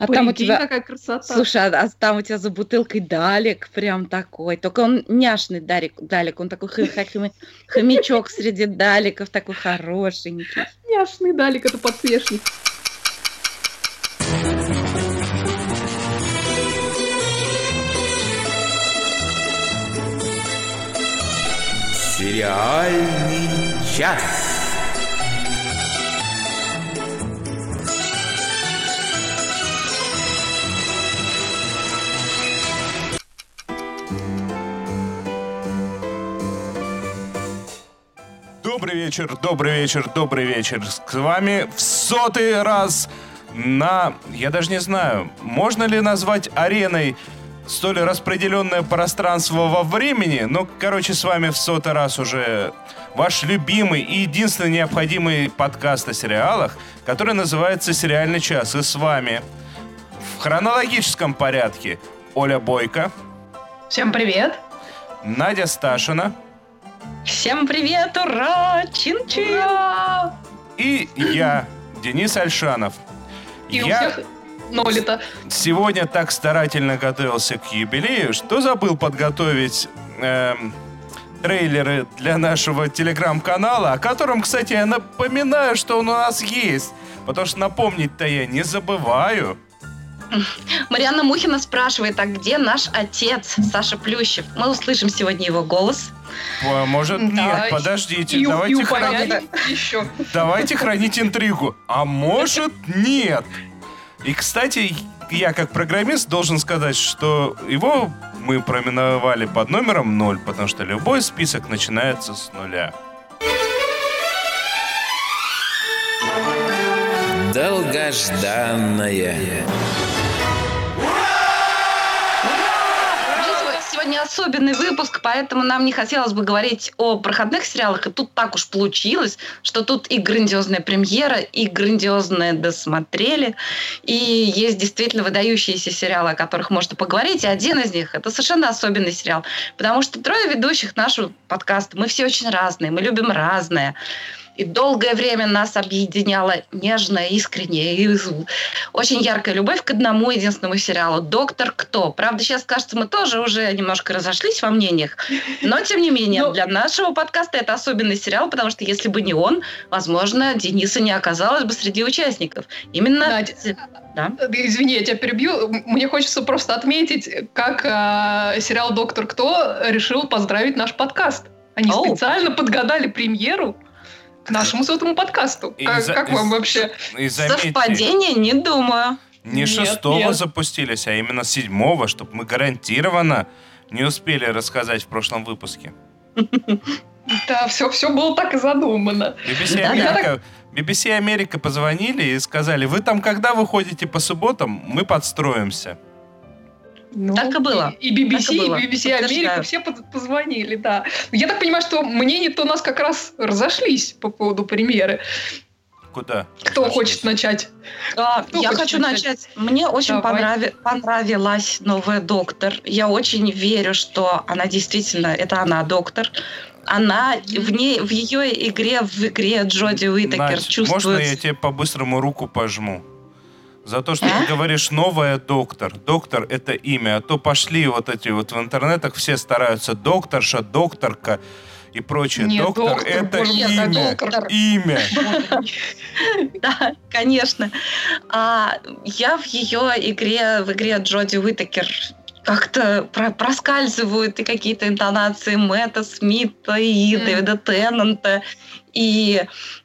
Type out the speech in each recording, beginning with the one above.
А там у тебя... какая красота. Слушай, а, а там у тебя за бутылкой Далек прям такой. Только он няшный Далек, Далек он такой хомячок среди Даликов, такой хорошенький. Няшный Далек, это подсвечник. Сериальный час. Добрый вечер, добрый вечер, добрый вечер. С вами в сотый раз на... Я даже не знаю, можно ли назвать ареной столь распределенное пространство во времени. Ну, короче, с вами в сотый раз уже ваш любимый и единственный необходимый подкаст о сериалах, который называется «Сериальный час». И с вами в хронологическом порядке Оля Бойко. Всем привет. Надя Сташина. Всем привет, ура! Чин-чин! И я, Денис Альшанов. И я... у всех нолито. Сегодня так старательно готовился к юбилею, что забыл подготовить эм, трейлеры для нашего телеграм-канала, о котором, кстати, я напоминаю, что он у нас есть. Потому что напомнить-то я не забываю. Марианна Мухина спрашивает, а где наш отец Саша Плющев? Мы услышим сегодня его голос. Может, нет, да, подождите, и, давайте, и хранить, еще. давайте хранить интригу. А может, нет. И, кстати, я как программист должен сказать, что его мы проименовали под номером 0, потому что любой список начинается с нуля. Долгожданная. Сегодня особенный выпуск, поэтому нам не хотелось бы говорить о проходных сериалах. И тут так уж получилось, что тут и грандиозная премьера, и грандиозное досмотрели. И есть действительно выдающиеся сериалы, о которых можно поговорить. И один из них – это совершенно особенный сериал. Потому что трое ведущих нашего подкаста, мы все очень разные, мы любим разное. И долгое время нас объединяла нежная, искренняя и очень яркая любовь к одному единственному сериалу «Доктор Кто». Правда, сейчас, кажется, мы тоже уже немножко разошлись во мнениях, но, тем не менее, но... для нашего подкаста это особенный сериал, потому что если бы не он, возможно, Дениса не оказалось бы среди участников. Именно... Да? Извини, я тебя перебью. Мне хочется просто отметить, как э, сериал «Доктор Кто» решил поздравить наш подкаст. Они Оу. специально подгадали премьеру к нашему сотому подкасту. И как, за, как вам вообще? И заметьте, Совпадение? Не думаю. Не нет, шестого нет. запустились, а именно седьмого, чтобы мы гарантированно не успели рассказать в прошлом выпуске. Да, все, все было так и задумано. BBC Америка, BBC Америка позвонили и сказали, вы там когда выходите по субботам, мы подстроимся. Ну, так и было. И, и BBC, и, было. и BBC Америка все позвонили, да. Я так понимаю, что мнения-то у нас как раз разошлись по поводу премьеры. Куда? Кто Разошлись? хочет начать? А, Кто я хочу начать? начать. Мне очень понрави- понравилась новая доктор. Я очень верю, что она действительно, это она доктор. Она в ней, в ее игре, в игре Джоди Уитакер Надь, чувствует... Можно я тебе по-быстрому руку пожму? За то, что а? ты говоришь «новая доктор». Доктор — это имя. А то пошли вот эти вот в интернетах, все стараются докторша, докторка и прочее. Нет, доктор, доктор это имя. Доктор. Имя. Да, конечно. А, я в ее игре, в игре Джоди Уитакер как-то про проскальзывают и какие-то интонации Мэтта Смита и mm. Дэвида Теннанта и,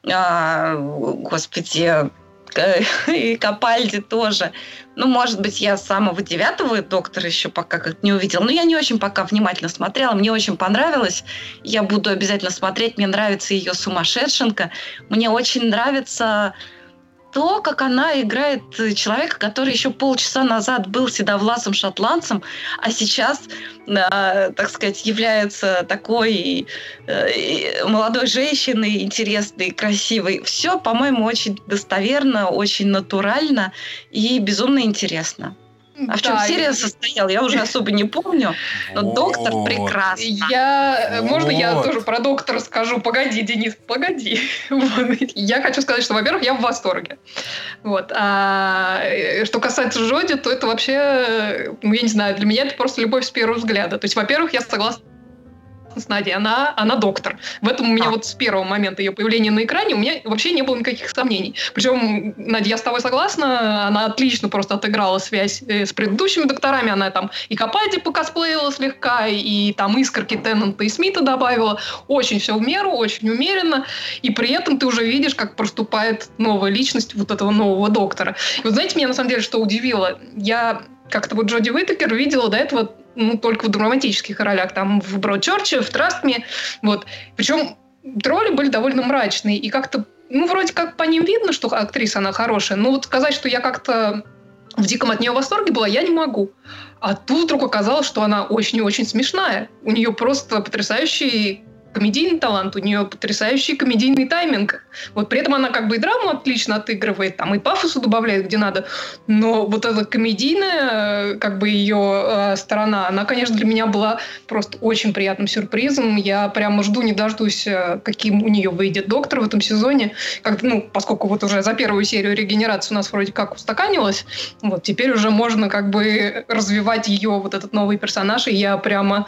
а, господи, и Капальди тоже. Ну, может быть, я самого девятого доктора еще пока как не увидела. Но я не очень пока внимательно смотрела. Мне очень понравилось. Я буду обязательно смотреть. Мне нравится ее сумасшедшенка. Мне очень нравится то, как она играет человека, который еще полчаса назад был седовласым шотландцем, а сейчас, э, так сказать, является такой э, молодой женщиной, интересной, красивой. Все, по-моему, очень достоверно, очень натурально и безумно интересно. А в чем да, серия и... состояла, я уже особо не помню. Но вот. доктор прекрасный. Я, вот. можно я тоже про доктора скажу? Погоди, Денис, погоди. Я хочу сказать, что, во-первых, я в восторге. Вот. А э, что касается Жоди, то это вообще, ну, я не знаю, для меня это просто любовь с первого взгляда. То есть, во-первых, я согласна с Надей, она, она доктор. В этом у меня а. вот с первого момента ее появления на экране у меня вообще не было никаких сомнений. Причем, Надя, я с тобой согласна, она отлично просто отыграла связь э, с предыдущими докторами, она там и Капальди покосплеила слегка, и там искорки Теннанта и Смита добавила. Очень все в меру, очень умеренно, и при этом ты уже видишь, как проступает новая личность вот этого нового доктора. И вот знаете, меня на самом деле что удивило? Я как-то вот Джоди Уитакер видела до этого ну, только в драматических ролях, там в Бродчерче, в Трастме, вот. Причем роли были довольно мрачные, и как-то, ну, вроде как по ним видно, что актриса она хорошая, но вот сказать, что я как-то в диком от нее восторге была, я не могу. А тут вдруг оказалось, что она очень и очень смешная. У нее просто потрясающий комедийный талант, у нее потрясающий комедийный тайминг. Вот при этом она как бы и драму отлично отыгрывает, там и пафосу добавляет, где надо, но вот эта комедийная, как бы ее э, сторона, она, конечно, для меня была просто очень приятным сюрпризом. Я прямо жду, не дождусь, э, каким у нее выйдет доктор в этом сезоне. Как, ну, поскольку вот уже за первую серию регенерации у нас вроде как устаканилась, вот теперь уже можно как бы развивать ее вот этот новый персонаж, и я прямо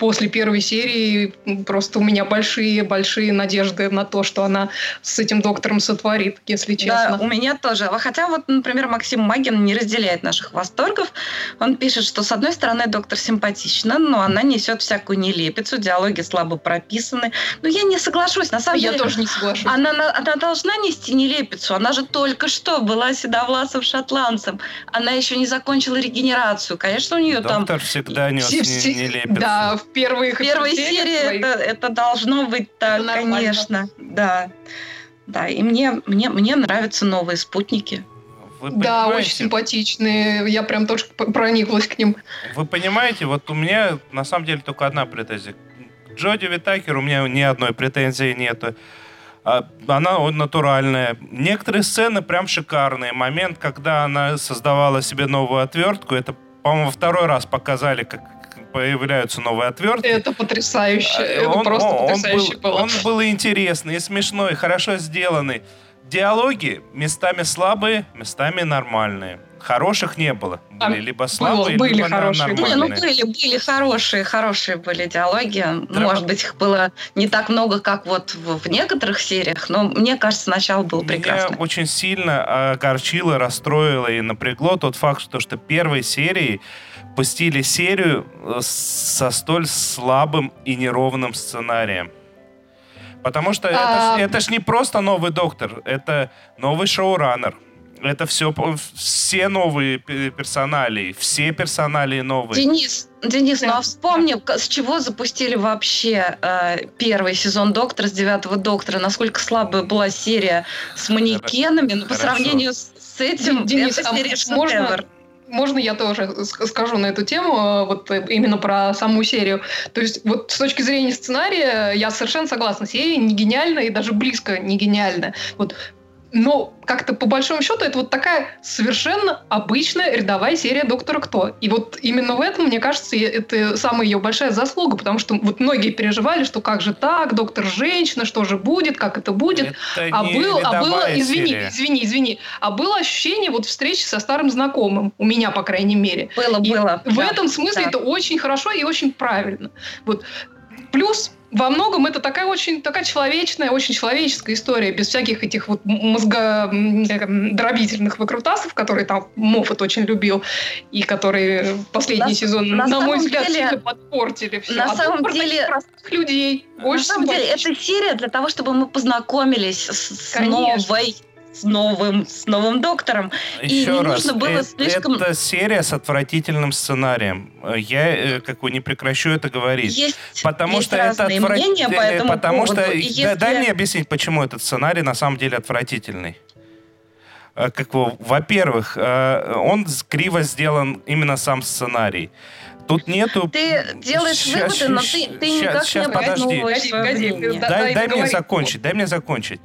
после первой серии просто у меня большие-большие надежды на то, что она с этим доктором сотворит, если честно. Да, у меня тоже. Хотя вот, например, Максим Магин не разделяет наших восторгов. Он пишет, что с одной стороны доктор симпатична, но она несет всякую нелепицу, диалоги слабо прописаны. Но я не соглашусь. На самом я деле, тоже не соглашусь. Она, она должна нести нелепицу. Она же только что была седовласым шотландцем. Она еще не закончила регенерацию. Конечно, у нее доктор там... Доктор всегда нес нелепицу. Да, первые, первой серии это, это должно быть так, это конечно. Да. Да, и мне, мне, мне нравятся новые спутники. Вы да, очень симпатичные. Я прям тоже прониклась к ним. Вы понимаете, вот у меня на самом деле только одна претензия. Джоди Витакер у меня ни одной претензии нету. А, она натуральная. Некоторые сцены прям шикарные. Момент, когда она создавала себе новую отвертку, это, по-моему, второй раз показали, как появляются новые отвертки. Это потрясающе. Это он, просто он, потрясающе он был, было. Он был интересный, и смешной, хорошо сделанный. Диалоги местами слабые, местами нормальные. Хороших не было. Были а, либо слабые, были либо хорошие. нормальные. Не, ну были, были хорошие, хорошие были диалоги. Драма... Может быть, их было не так много, как вот в, в некоторых сериях, но мне кажется, сначала был прекрасный. Меня очень сильно огорчило, расстроило и напрягло тот факт, что, что первой серии пустили серию э, со столь слабым и неровным сценарием. Потому что а... это, это ж не просто новый доктор, это новый шоураннер. Это все, все новые персонали, все персонали новые. Денис, Денис, ну а вспомни, с чего запустили вообще э, первый сезон Доктора, с девятого Доктора, насколько слабая была серия с манекенами, но ну, по сравнению с, с этим, Денис, это а серия можно, можно я тоже скажу на эту тему, э, вот э, именно про саму серию. То есть вот с точки зрения сценария я совершенно согласна. Серия не гениальная и даже близко не гениальная. Вот но как-то по большому счету это вот такая совершенно обычная рядовая серия «Доктора Кто». И вот именно в этом, мне кажется, это самая ее большая заслуга, потому что вот многие переживали, что как же так, доктор женщина, что же будет, как это будет. Это а, был, а было, извини, серия. извини, извини, а было ощущение вот встречи со старым знакомым, у меня, по крайней мере. Было, и было. В да, этом смысле да. это очень хорошо и очень правильно. Вот. Плюс во многом это такая очень такая человечная, очень человеческая история, без всяких этих вот мозгодробительных выкрутасов, которые там Моффат очень любил, и которые последний на, сезон, на, на мой взгляд, деле, сильно подпортили все. На а самом деле... Простых людей. На самом деле, это серия для того, чтобы мы познакомились с, с новой с новым, с новым доктором. Еще и не раз, нужно было это, слишком... это серия с отвратительным сценарием. Я э, как бы не прекращу это говорить. Есть, потому есть что это отвратительно. По этому потому поводу. что если... дай мне объяснить, почему этот сценарий на самом деле отвратительный. Э, как во-первых, э, он криво сделан именно сам сценарий. Тут нету... Ты делаешь сейчас, выводы, но ты, ты сейчас, никак сейчас, не подожди. Погоди, погоди, дай, дай, дай мне закончить, дай мне закончить.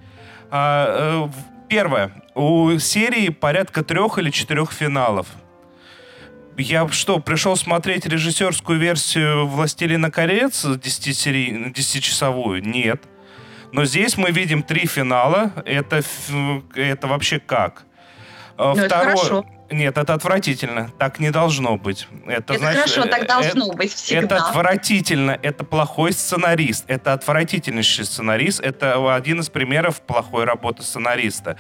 А, Первое. У серии порядка трех или четырех финалов. я что, пришел смотреть режиссерскую версию «Властелина колец» 10-часовую? Нет. Но здесь мы видим три финала. Это, это вообще как? А, ну, Второе... это хорошо. Нет, это отвратительно. Так не должно быть. Это, это значит, хорошо, так э, должно это, быть всегда. Это отвратительно. Это плохой сценарист. Это отвратительнейший сценарист. Это один из примеров плохой работы сценариста.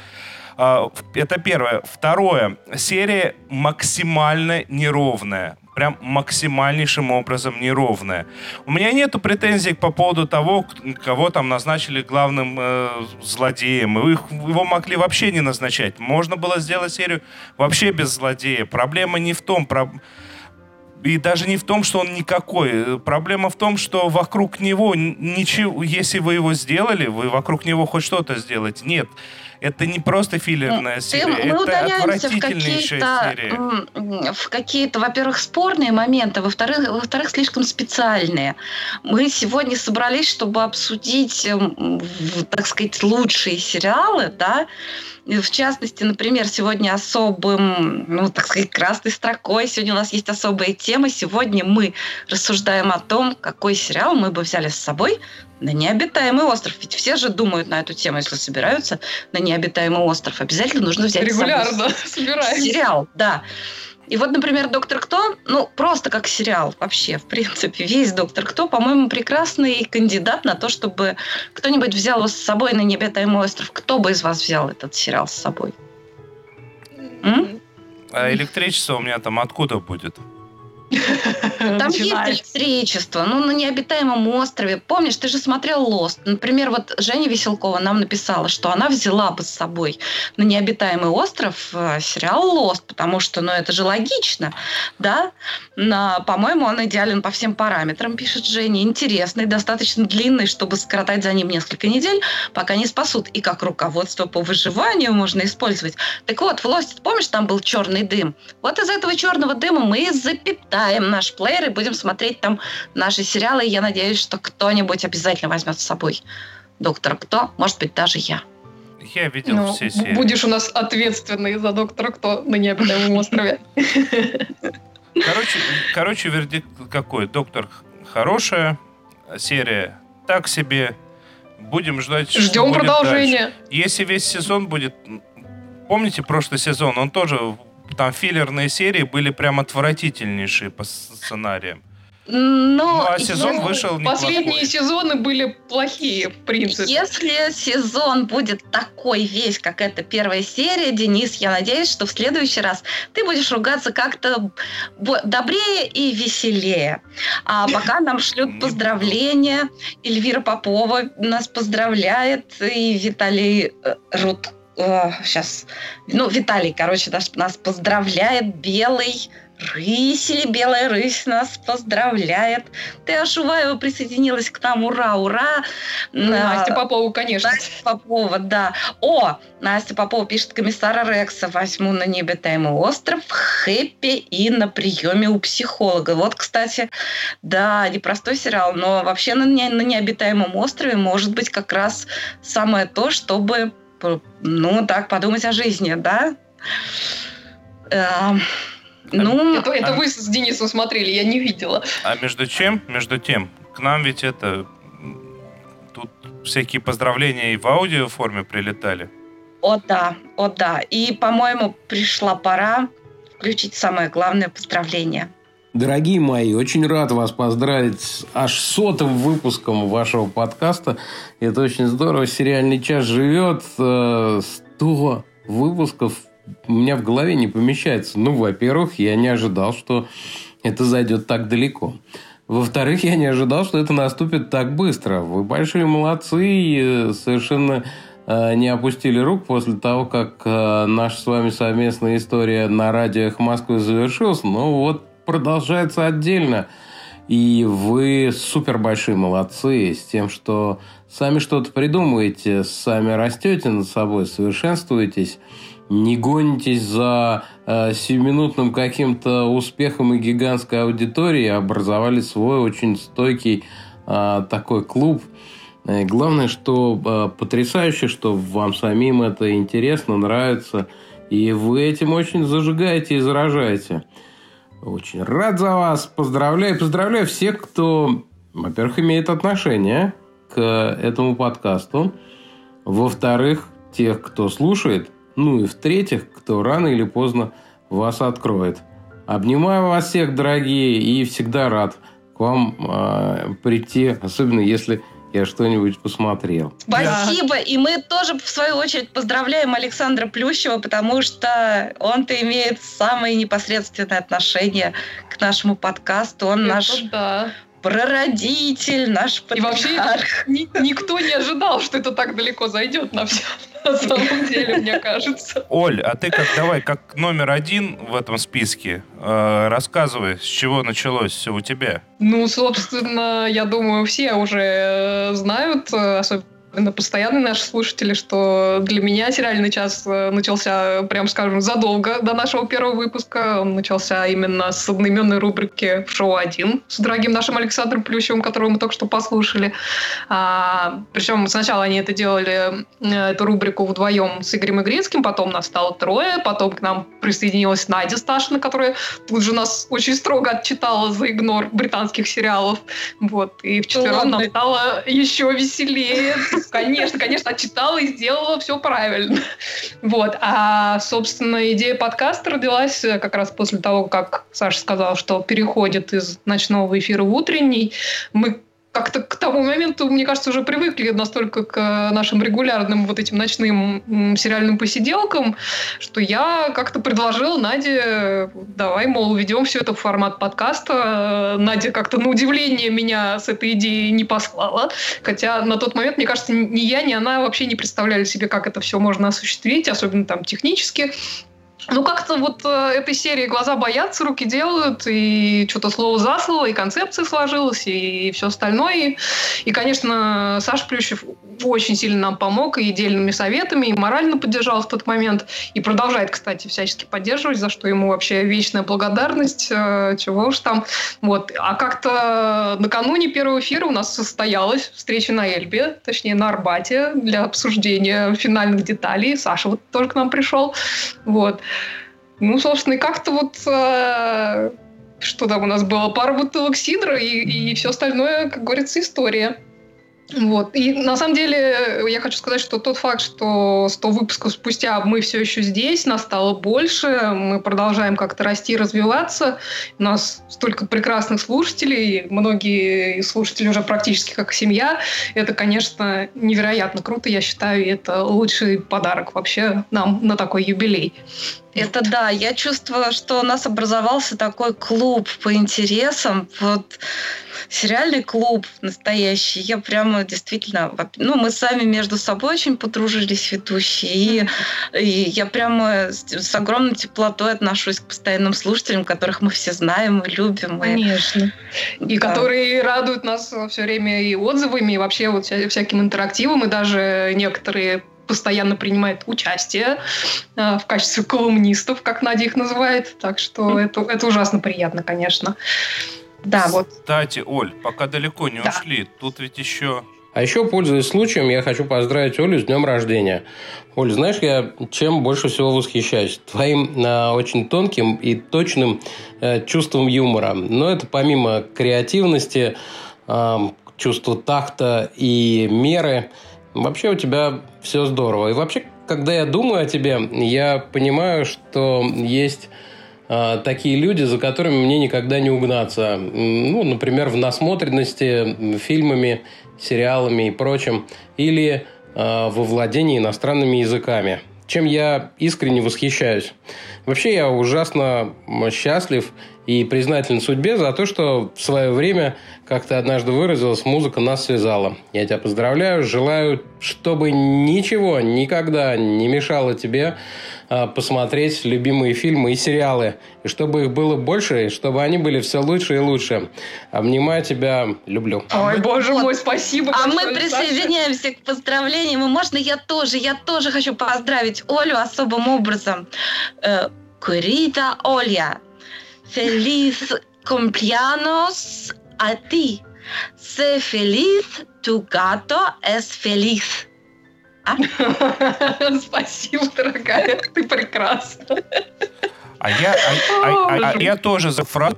А, это первое. Второе. Серия максимально неровная. Прям максимальнейшим образом неровная. У меня нету претензий по поводу того, кого там назначили главным э, злодеем. Их, его могли вообще не назначать. Можно было сделать серию вообще без злодея. Проблема не в том... Про... И даже не в том, что он никакой. Проблема в том, что вокруг него ничего, если вы его сделали, вы вокруг него хоть что-то сделаете. Нет. Это не просто филлерная серия, мы это отвратительнейшая в серия. В какие-то, во-первых, спорные моменты, во-вторых, во-вторых, слишком специальные. Мы сегодня собрались, чтобы обсудить, так сказать, лучшие сериалы, да, в частности, например, сегодня особым, ну, так сказать, красной строкой, сегодня у нас есть особая тема. Сегодня мы рассуждаем о том, какой сериал мы бы взяли с собой на необитаемый остров. Ведь все же думают на эту тему, если собираются на необитаемый остров. Обязательно нужно взять Регулярно собираемся. Сериал, да. И вот, например, «Доктор Кто», ну, просто как сериал вообще, в принципе, весь «Доктор Кто», по-моему, прекрасный кандидат на то, чтобы кто-нибудь взял его с собой на необитаемый остров. Кто бы из вас взял этот сериал с собой? М? А электричество у меня там откуда будет? Там есть электричество, ну, на необитаемом острове. Помнишь, ты же смотрел «Лост». Например, вот Женя Веселкова нам написала, что она взяла бы с собой на необитаемый остров э, сериал «Лост», потому что, ну, это же логично, да? На, по-моему, он идеален по всем параметрам, пишет Женя. Интересный, достаточно длинный, чтобы скоротать за ним несколько недель, пока не спасут. И как руководство по выживанию можно использовать. Так вот, в «Лосте», помнишь, там был черный дым? Вот из этого черного дыма мы и запитали запускаем наш плеер и будем смотреть там наши сериалы. И я надеюсь, что кто-нибудь обязательно возьмет с собой доктора Кто, может быть, даже я. Я видел ну, все серии. Будешь у нас ответственный за доктора Кто на необитаемом острове. Короче, короче, вердикт какой? Доктор хорошая, серия так себе. Будем ждать, Ждем продолжения. Дальше. Если весь сезон будет... Помните прошлый сезон? Он тоже там филлерные серии были прям отвратительнейшие по сценариям. Но, ну, а сезон ну, вышел неплохой. Последние сезоны были плохие, в принципе. Если сезон будет такой весь, как эта первая серия, Денис, я надеюсь, что в следующий раз ты будешь ругаться как-то добрее и веселее. А пока нам шлют поздравления. Эльвира Попова нас поздравляет, и Виталий э, сейчас, ну, Виталий, короче, нас, нас поздравляет, белый рысь или белая рысь нас поздравляет. Ты, Ашуваева, присоединилась к нам, ура, ура. Ну, Настя Попова, конечно. Настя Попова, да. О, Настя Попова пишет, комиссара Рекса возьму на необитаемый остров, хэппи и на приеме у психолога. Вот, кстати, да, непростой сериал, но вообще на, не, на необитаемом острове может быть как раз самое то, чтобы ну, так, подумать о жизни, да? Э, ну, это, это а, вы с Денисом смотрели, я не видела. А между чем? Между тем, к нам ведь это... Тут всякие поздравления и в аудио форме прилетали. О да, о да. И, по-моему, пришла пора включить самое главное поздравление. Дорогие мои, очень рад вас поздравить с аж сотым выпуском вашего подкаста. Это очень здорово. Сериальный час живет. Э, сто выпусков у меня в голове не помещается. Ну, во-первых, я не ожидал, что это зайдет так далеко. Во-вторых, я не ожидал, что это наступит так быстро. Вы большие молодцы и э, совершенно э, не опустили рук после того, как наша с вами совместная история на радио Москвы завершилась. Ну вот продолжается отдельно. И вы супер большие молодцы с тем, что сами что-то придумываете, сами растете над собой, совершенствуетесь, не гонитесь за э, сиюминутным каким-то успехом и гигантской аудиторией, образовали свой очень стойкий э, такой клуб. И главное, что э, потрясающе, что вам самим это интересно, нравится, и вы этим очень зажигаете и заражаете. Очень рад за вас. Поздравляю. Поздравляю всех, кто, во-первых, имеет отношение к этому подкасту. Во-вторых, тех, кто слушает. Ну и в-третьих, кто рано или поздно вас откроет. Обнимаю вас всех, дорогие, и всегда рад к вам э, прийти, особенно если я что-нибудь посмотрел. Спасибо. И мы тоже, в свою очередь, поздравляем Александра Плющева, потому что он-то имеет самое непосредственное отношение к нашему подкасту. Он Это наш да прародитель, наш патриарх. И вообще ни, никто не ожидал, что это так далеко зайдет на все на самом деле, мне кажется. Оль, а ты как давай, как номер один в этом списке, э, рассказывай, с чего началось все у тебя? Ну, собственно, я думаю, все уже э, знают, э, особенно постоянные наши слушатели, что для меня сериальный час э, начался, прям скажем, задолго до нашего первого выпуска. Он начался именно с одноименной рубрики в шоу «1» с дорогим нашим Александром Плющевым, которого мы только что послушали. А, причем сначала они это делали, э, эту рубрику вдвоем с Игорем Игрицким, потом нас стало трое, потом к нам присоединилась Надя Сташина, которая тут же нас очень строго отчитала за игнор британских сериалов. Вот. И вчетвером нам стало еще веселее Конечно, конечно, отчитала и сделала все правильно. Вот. А, собственно, идея подкаста родилась как раз после того, как Саша сказал, что переходит из ночного эфира в утренний. Мы как-то к тому моменту, мне кажется, уже привыкли настолько к э, нашим регулярным вот этим ночным сериальным посиделкам, что я как-то предложила Наде, давай, мол, ведем все это в формат подкаста. Надя как-то на удивление меня с этой идеей не послала. Хотя на тот момент, мне кажется, ни я, ни она вообще не представляли себе, как это все можно осуществить, особенно там технически. Ну, как-то вот э, этой серии глаза боятся, руки делают, и что-то слово за слово, и концепция сложилась, и, и все остальное. И, и, конечно, Саша Плющев очень сильно нам помог и дельными советами, и морально поддержал в тот момент, и продолжает, кстати, всячески поддерживать, за что ему вообще вечная благодарность, э, чего уж там. Вот. А как-то накануне первого эфира у нас состоялась встреча на Эльбе, точнее на Арбате, для обсуждения финальных деталей. Саша вот тоже к нам пришел. Вот. Ну, собственно, и как-то вот э, что там у нас было? Пара бутылок сидра и, и все остальное, как говорится, история. Вот. И на самом деле я хочу сказать, что тот факт, что 100 выпусков спустя мы все еще здесь, нас стало больше, мы продолжаем как-то расти и развиваться. У нас столько прекрасных слушателей, многие слушатели уже практически как семья. Это, конечно, невероятно круто, я считаю, это лучший подарок вообще нам на такой юбилей. Это да, я чувствую, что у нас образовался такой клуб по интересам. Вот сериальный клуб настоящий. Я прямо действительно... Ну, мы сами между собой очень подружились, ведущие. И, и я прямо с, с огромной теплотой отношусь к постоянным слушателям, которых мы все знаем и любим. Конечно. И, да. которые радуют нас все время и отзывами, и вообще вот вся, всяким интерактивом, и даже некоторые постоянно принимает участие э, в качестве колумнистов, как Надя их называет. Так что это, это ужасно приятно, конечно. Да, вот. Кстати, Оль, пока далеко не да. ушли, тут ведь еще... А еще, пользуясь случаем, я хочу поздравить Олю с днем рождения. Оль, знаешь, я чем больше всего восхищаюсь? Твоим э, очень тонким и точным э, чувством юмора. Но это помимо креативности, э, чувства такта и меры, вообще у тебя все здорово. И вообще, когда я думаю о тебе, я понимаю, что есть такие люди, за которыми мне никогда не угнаться. Ну, например, в насмотренности фильмами, сериалами и прочим, или э, во владении иностранными языками, чем я искренне восхищаюсь. Вообще я ужасно счастлив и признателен судьбе за то, что в свое время, как ты однажды выразилась, музыка нас связала. Я тебя поздравляю, желаю, чтобы ничего никогда не мешало тебе а, посмотреть любимые фильмы и сериалы, и чтобы их было больше, и чтобы они были все лучше и лучше. Обнимаю тебя, люблю. Ой, боже вот. мой, спасибо. А мы присоединяемся Саша. к поздравлениям, и можно я тоже, я тоже хочу поздравить Олю особым образом. Э, Querida Оля, feliz cumpleaños a ti. Sé feliz, tu gato es feliz. А? Спасибо, дорогая, ты прекрасна. А я, а, а, а, а я тоже за фразу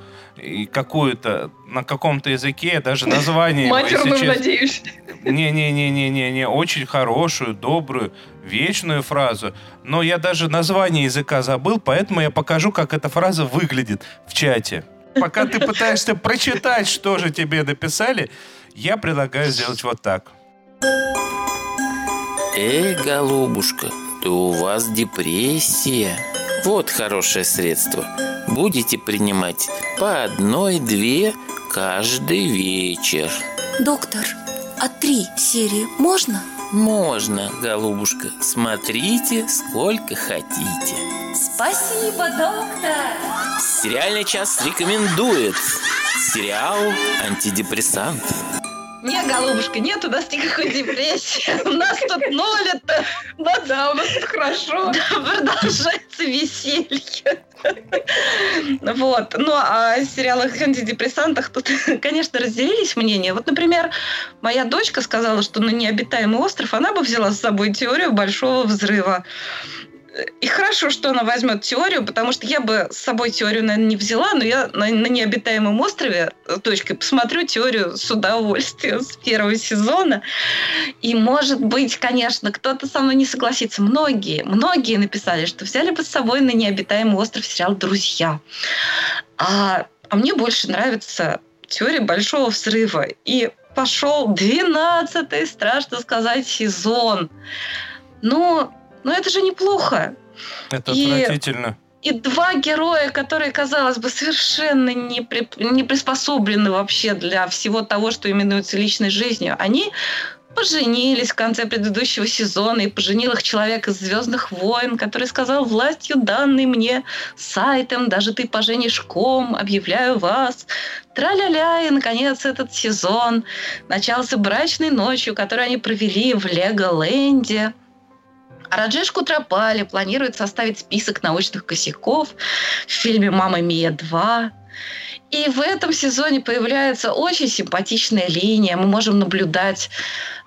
какую-то на каком-то языке, даже название... Матерную, надеюсь. Не-не-не-не-не, очень хорошую, добрую, вечную фразу. Но я даже название языка забыл, поэтому я покажу, как эта фраза выглядит в чате. Пока ты пытаешься прочитать, что же тебе написали, я предлагаю сделать вот так. Эй, голубушка, то у вас депрессия. Вот хорошее средство. Будете принимать по одной-две каждый вечер. Доктор, а три серии можно? Можно, голубушка. Смотрите, сколько хотите. Спасибо, доктор. Сериальный час рекомендует сериал «Антидепрессант». Не, голубушка, нет у нас никакой депрессии. У нас тут ноль это. Ну да, у нас тут хорошо. Да, продолжается веселье. Вот. Ну, а о сериалах антидепрессантах тут, конечно, разделились мнения. Вот, например, моя дочка сказала, что на необитаемый остров она бы взяла с собой теорию большого взрыва. И хорошо, что она возьмет теорию, потому что я бы с собой теорию, наверное, не взяла, но я на, на необитаемом острове точкой посмотрю теорию с удовольствием с первого сезона. И, может быть, конечно, кто-то со мной не согласится. Многие, многие написали, что взяли бы с собой на необитаемый остров сериал «Друзья». А, а мне больше нравится теория большого взрыва. И пошел 12-й, страшно сказать, сезон. Но но это же неплохо. Это и, отвратительно. И два героя, которые, казалось бы, совершенно не, при, не приспособлены вообще для всего того, что именуется личной жизнью, они поженились в конце предыдущего сезона, и поженил их человек из «Звездных войн», который сказал властью данной мне сайтом, даже ты поженишь ком, объявляю вас. Тра-ля-ля, и, наконец, этот сезон начался брачной ночью, которую они провели в Лего-ленде – а Раджеш Кутрапали планирует составить список научных косяков в фильме «Мама Мия 2». И в этом сезоне появляется очень симпатичная линия. Мы можем наблюдать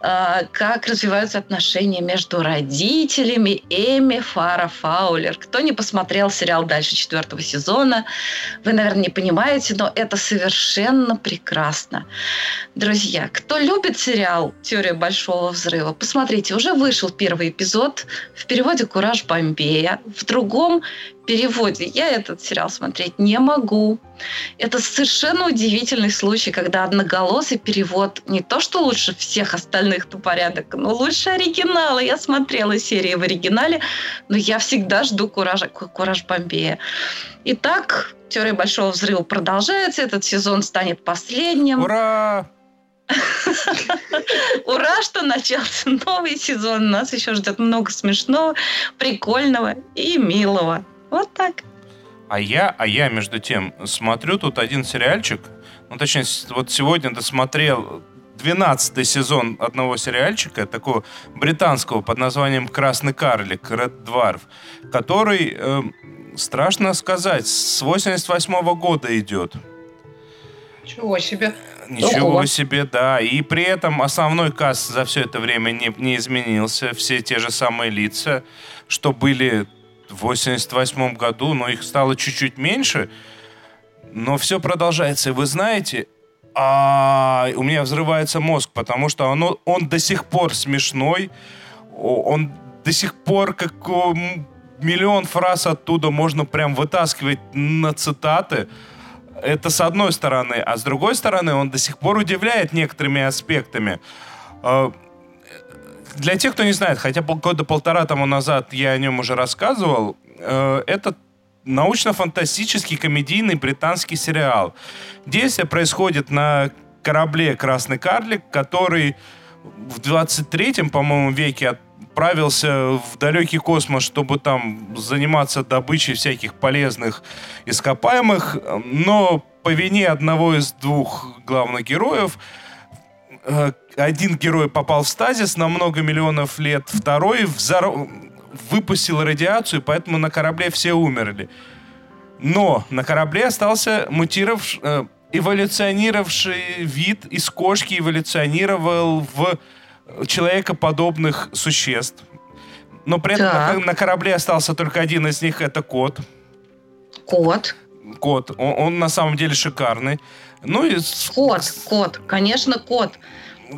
а, как развиваются отношения между родителями Эми Фара Фаулер. Кто не посмотрел сериал дальше четвертого сезона, вы, наверное, не понимаете, но это совершенно прекрасно. Друзья, кто любит сериал «Теория большого взрыва», посмотрите, уже вышел первый эпизод в переводе «Кураж Бомбея», в другом переводе. Я этот сериал смотреть не могу. Это совершенно удивительный случай, когда одноголосый перевод не то, что лучше всех остальных-то порядок, но лучше оригинала. Я смотрела серии в оригинале, но я всегда жду «Куража», «Кураж Бомбея». Итак, «Теория большого взрыва» продолжается. Этот сезон станет последним. Ура! Ура, что начался новый сезон. Нас еще ждет много смешного, прикольного и милого. Вот так. А я, а я, между тем, смотрю тут один сериальчик, ну, точнее, вот сегодня досмотрел 12 сезон одного сериальчика, такого британского под названием «Красный карлик», «Red Dwarf», который, э, страшно сказать, с 88 -го года идет. Ничего себе. Ничего Ого. себе, да. И при этом основной каст за все это время не, не изменился. Все те же самые лица, что были в 88 году, но их стало чуть-чуть меньше. Но все продолжается. И вы знаете, а у меня взрывается мозг, потому что он, он до сих пор смешной. Он до сих пор как миллион фраз оттуда можно прям вытаскивать на цитаты. Это с одной стороны. А с другой стороны, он до сих пор удивляет некоторыми аспектами. Для тех, кто не знает, хотя года полтора тому назад я о нем уже рассказывал, э, это научно-фантастический комедийный британский сериал. Действие происходит на корабле «Красный карлик», который в 23-м, по-моему, веке отправился в далекий космос, чтобы там заниматься добычей всяких полезных ископаемых, но по вине одного из двух главных героев один герой попал в стазис на много миллионов лет, второй взор... выпустил радиацию, поэтому на корабле все умерли. Но на корабле остался мутировавший, э, эволюционировавший вид из кошки эволюционировал в человекоподобных существ. Но при этом на, на корабле остался только один из них, это кот. Кот. Кот. Он, он на самом деле шикарный. Ну и... Кот, кот. Конечно, кот.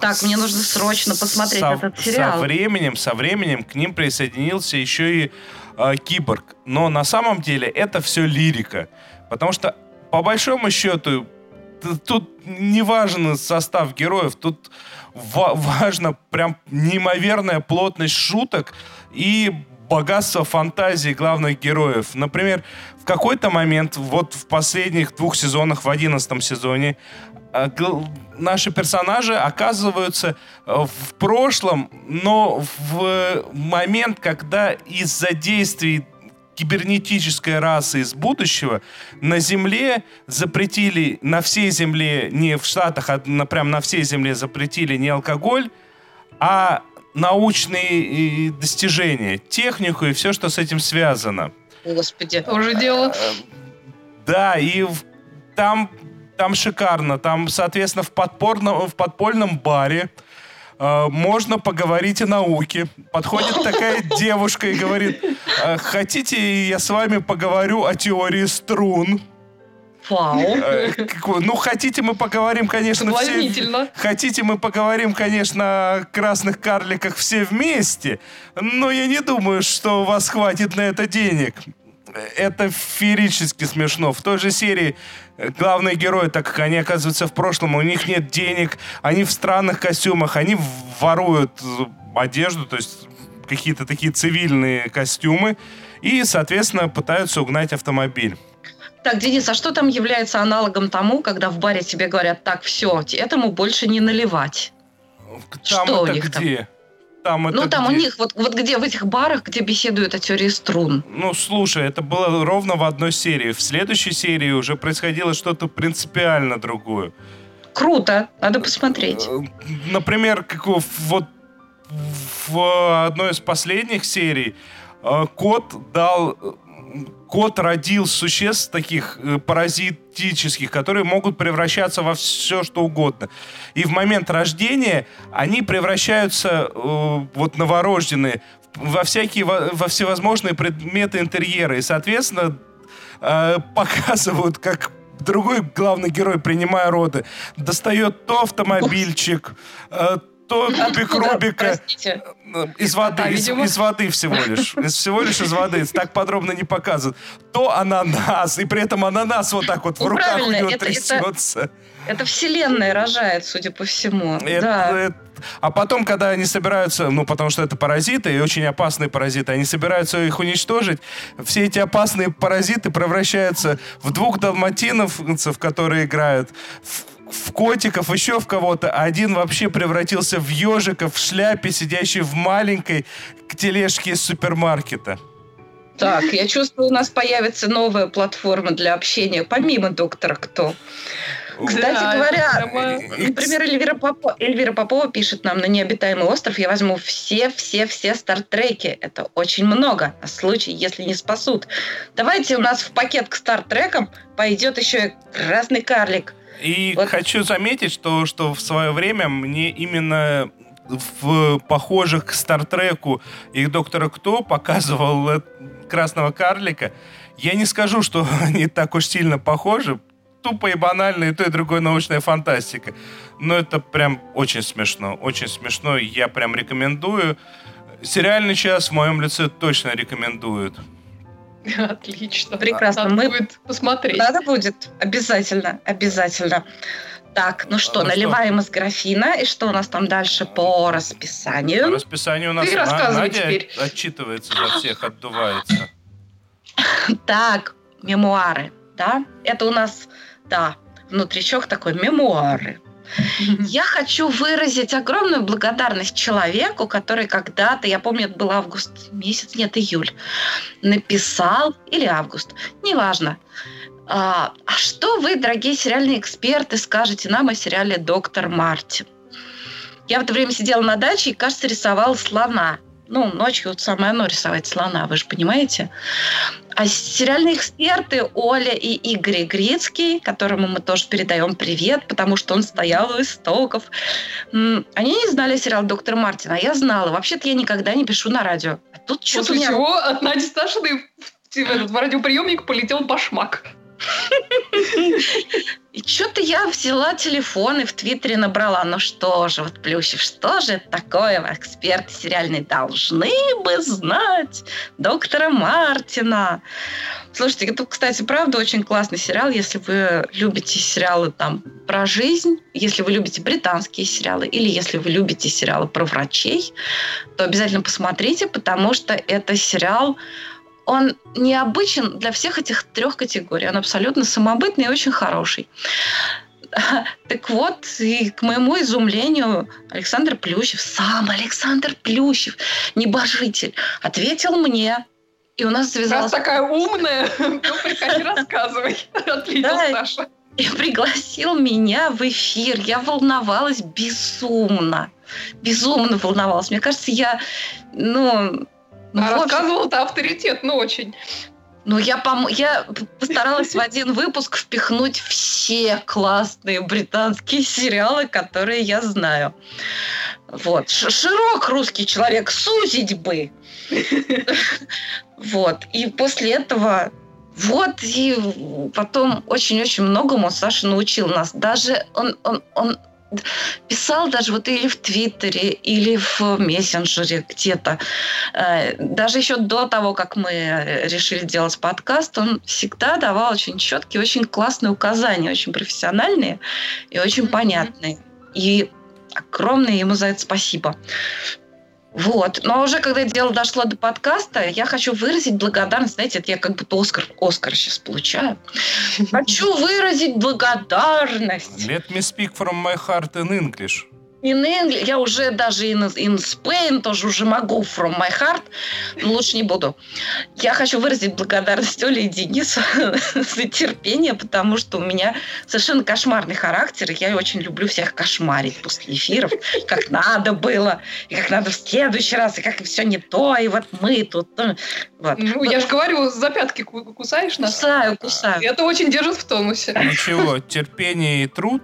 Так, мне нужно срочно посмотреть со, этот сериал. Со временем, со временем к ним присоединился еще и э, Киборг. Но на самом деле это все лирика. Потому что, по большому счету, тут не важен состав героев, тут ва- важно прям неимоверная плотность шуток и богатство фантазии главных героев. Например, в какой-то момент, вот в последних двух сезонах, в одиннадцатом сезоне, а, наши персонажи оказываются э, в прошлом, но в момент, когда из-за действий кибернетической расы из будущего на Земле запретили, на всей Земле, не в Штатах, а прям на всей Земле запретили не алкоголь, а научные достижения, технику и все, что с этим связано. Господи. Тоже дело. Э, да, и там, там шикарно. Там, соответственно, в, подпорном, в подпольном баре э, можно поговорить о науке. Подходит такая девушка и говорит, «Э, хотите, я с вами поговорю о теории струн? Вау. Э, ну, хотите, мы поговорим, конечно, все... Хотите, мы поговорим, конечно, о красных карликах все вместе, но я не думаю, что у вас хватит на это денег. Это феерически смешно. В той же серии э, главные герои, так как они оказываются в прошлом, у них нет денег, они в странных костюмах, они воруют одежду, то есть какие-то такие цивильные костюмы, и, соответственно, пытаются угнать автомобиль. Так, Денис, а что там является аналогом тому, когда в баре тебе говорят, так, все, этому больше не наливать? Там что у них где? там? Там это ну, там где? у них, вот, вот где, в этих барах, где беседуют о теории струн. Ну, слушай, это было ровно в одной серии. В следующей серии уже происходило что-то принципиально другое. Круто, надо посмотреть. Э, например, как вот в одной из последних серий э, кот дал кот родил существ таких э, паразитических, которые могут превращаться во все, что угодно. И в момент рождения они превращаются, э, вот новорожденные, во всякие, во, во всевозможные предметы интерьера. И, соответственно, э, показывают, как другой главный герой, принимая роды, достает то автомобильчик, э, то кубик Рубика. Из воды, из, из воды всего лишь. Из всего лишь из воды. Так подробно не показывают. То ананас, и при этом ананас вот так вот в ну, руках у него трясется. Это, вселенная рожает, судя по всему. Это, да. это, а потом, когда они собираются, ну, потому что это паразиты, и очень опасные паразиты, они собираются их уничтожить, все эти опасные паразиты превращаются в двух далматиновцев, которые играют, в в котиков, еще в кого-то. Один вообще превратился в ежика в шляпе, сидящий в маленькой тележке из супермаркета. Так, я чувствую, у нас появится новая платформа для общения, помимо доктора Кто. Кстати да, говоря, например, Эльвира, Попо, Эльвира Попова пишет нам на необитаемый остров. Я возьму все-все-все стартреки. Это очень много. На случай, если не спасут. Давайте у нас в пакет к стартрекам пойдет еще и красный карлик. И вот. хочу заметить, что, что в свое время мне именно в похожих к Стартреку и Доктора Кто показывал Красного Карлика. Я не скажу, что они так уж сильно похожи. Тупо и банально, и то, и другое научная фантастика. Но это прям очень смешно. Очень смешно. Я прям рекомендую. Сериальный час в моем лице точно рекомендуют. Отлично. Прекрасно. Надо Мы... будет посмотреть. Надо будет. Обязательно. Обязательно. Так, ну что, ну наливаем что? из графина. И что у нас там дальше по расписанию? По расписанию у нас Ты Надя теперь. отчитывается за всех, отдувается. Так, мемуары, да? Это у нас, да, внутричок такой, мемуары. Я хочу выразить огромную благодарность человеку, который когда-то, я помню, это был август месяц, нет, июль, написал, или август, неважно, а, а что вы, дорогие сериальные эксперты, скажете нам о сериале «Доктор Мартин»? Я в это время сидела на даче и, кажется, рисовала слона – ну, ночью вот самое оно рисовать слона, вы же понимаете. А сериальные эксперты Оля и Игорь Грицкий, которому мы тоже передаем привет, потому что он стоял у истоков, они не знали сериал «Доктор Мартин», а я знала. Вообще-то я никогда не пишу на радио. А тут что-то После меня... чего от Нади Сташиной этот, в радиоприемник полетел башмак. И что-то я взяла телефон и в Твиттере набрала. Ну что же, вот Плющев, что же это такое? Эксперты сериальные должны бы знать доктора Мартина. Слушайте, это, кстати, правда очень классный сериал, если вы любите сериалы там про жизнь, если вы любите британские сериалы или если вы любите сериалы про врачей, то обязательно посмотрите, потому что это сериал он необычен для всех этих трех категорий. Он абсолютно самобытный и очень хороший. Так вот, и к моему изумлению, Александр Плющев, сам Александр Плющев, небожитель, ответил мне, и у нас завязалась... Раз такая умная, ну, приходи, рассказывай. Да, Саша. И пригласил меня в эфир. Я волновалась безумно. Безумно волновалась. Мне кажется, я, ну, ну, а рассказывал-то авторитетно очень. Ну, я, пом... я постаралась в один выпуск впихнуть все классные британские сериалы, которые я знаю. Вот. Широк русский человек, сузить бы. Вот. И после этого вот, и потом очень-очень многому Саша научил нас. Даже он, он, он писал даже вот или в Твиттере, или в мессенджере где-то. Э, даже еще до того, как мы решили делать подкаст, он всегда давал очень четкие, очень классные указания, очень профессиональные и очень mm-hmm. понятные. И огромное ему за это спасибо. Вот. Но уже когда дело дошло до подкаста, я хочу выразить благодарность. Знаете, это я как будто Оскар, Оскар сейчас получаю. Хочу выразить благодарность. Let me speak from my heart in English in English, я уже даже in, in Spain тоже уже могу from my heart, но лучше не буду. Я хочу выразить благодарность Оле и Денису за терпение, потому что у меня совершенно кошмарный характер, и я очень люблю всех кошмарить после эфиров, как надо было, и как надо в следующий раз, и как все не то, и вот мы тут. Ну, вот. Ну, я же говорю, за пятки кусаешь нас. Кусаю, кусаю. Это очень держит в тонусе. Ничего, терпение и труд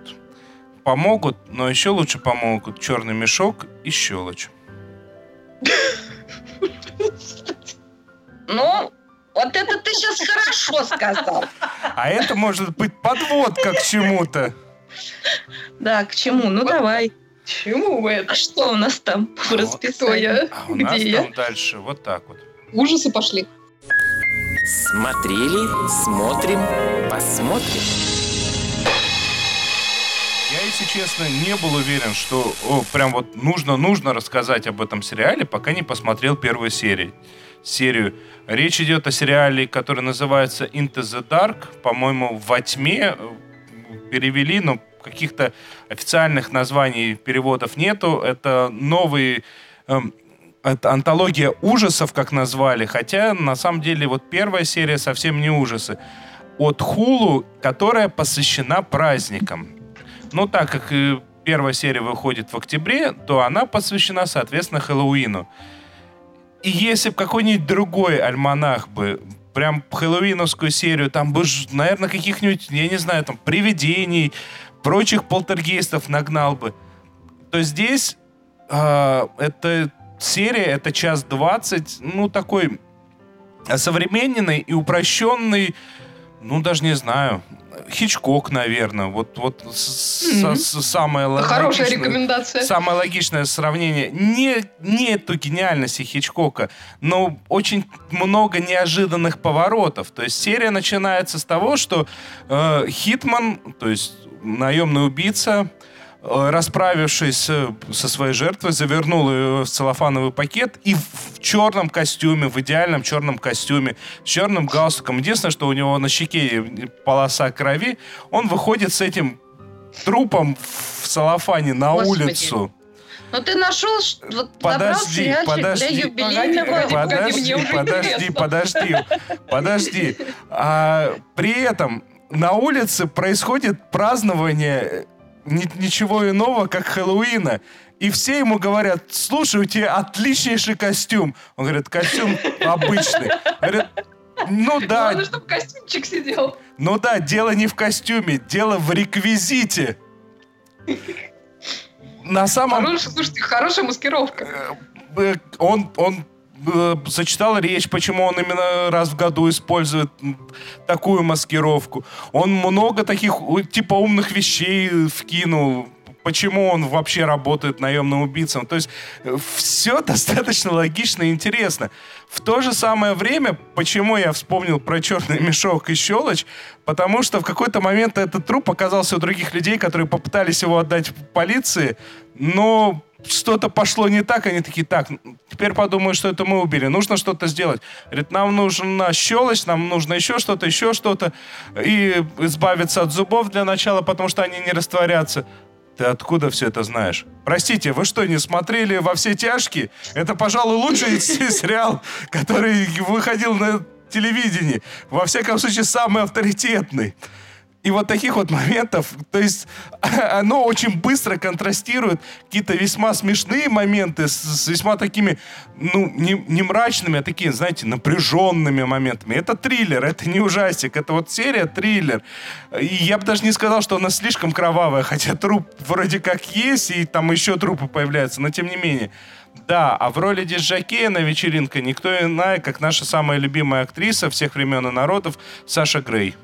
помогут, но еще лучше помогут черный мешок и щелочь. Ну, вот это ты сейчас хорошо сказал. А это может быть подводка к чему-то. Да, к чему? Ну, давай. Чему вы это? А что у нас там в расписании? А у нас там дальше вот так вот. Ужасы пошли. Смотрели, смотрим, посмотрим. Честно, не был уверен, что о, прям вот нужно-нужно рассказать об этом сериале, пока не посмотрел первую серию. серию. Речь идет о сериале, который называется Into the Dark. По-моему, во тьме э, перевели, но каких-то официальных названий переводов нету. Это новый эм, это антология ужасов, как назвали, хотя на самом деле вот первая серия совсем не ужасы. От Хулу, которая посвящена праздникам. Но так как первая серия выходит в октябре, то она посвящена, соответственно, Хэллоуину. И если бы какой-нибудь другой альманах бы прям хэллоуиновскую серию, там бы, наверное, каких-нибудь, я не знаю, там, привидений, прочих полтергейстов нагнал бы, то здесь э, эта серия, это час двадцать, ну, такой современный и упрощенный, ну, даже не знаю, Хичкок, наверное. Вот, вот mm-hmm. с, самое Хорошая рекомендация. Самое логичное сравнение. Не, не эту гениальность Хичкока, но очень много неожиданных поворотов. То есть серия начинается с того, что э, Хитман, то есть наемный убийца, расправившись э, со своей жертвой, завернул ее в целлофановый пакет и в черном костюме, в идеальном черном костюме, с черным галстуком. Единственное, что у него на щеке полоса крови, он выходит с этим трупом в целлофане на Господи. улицу. Ну, ты нашел, вот подожди, подожди, для юбилейного... Подожди, подожди, подожди, подожди, подожди. А, при этом на улице происходит празднование ни, ничего иного, как Хэллоуина. И все ему говорят, слушай, у тебя отличнейший костюм. Он говорит, костюм обычный. Говорит, ну да. Главное, чтобы костюмчик сидел. Ну да, дело не в костюме, дело в реквизите. На самом... Хорошая, слушайте, хорошая маскировка. Э, э, он, он э, зачитал речь, почему он именно раз в году использует такую маскировку. Он много таких типа умных вещей вкинул почему он вообще работает наемным убийцем. То есть э, все достаточно логично и интересно. В то же самое время, почему я вспомнил про черный мешок и щелочь, потому что в какой-то момент этот труп оказался у других людей, которые попытались его отдать полиции, но что-то пошло не так, они такие, так, теперь подумаю, что это мы убили, нужно что-то сделать. Говорит, нам нужна щелочь, нам нужно еще что-то, еще что-то, и избавиться от зубов для начала, потому что они не растворятся. Ты откуда все это знаешь? Простите, вы что, не смотрели «Во все тяжкие»? Это, пожалуй, лучший сериал, который выходил на телевидении. Во всяком случае, самый авторитетный. И вот таких вот моментов, то есть оно очень быстро контрастирует какие-то весьма смешные моменты с, с весьма такими, ну, не, не мрачными, а такими, знаете, напряженными моментами. Это триллер, это не ужастик, это вот серия триллер. И я бы даже не сказал, что она слишком кровавая, хотя труп вроде как есть, и там еще трупы появляются, но тем не менее. Да, а в роли диджакея на вечеринке никто иная, как наша самая любимая актриса всех времен и народов Саша Грей.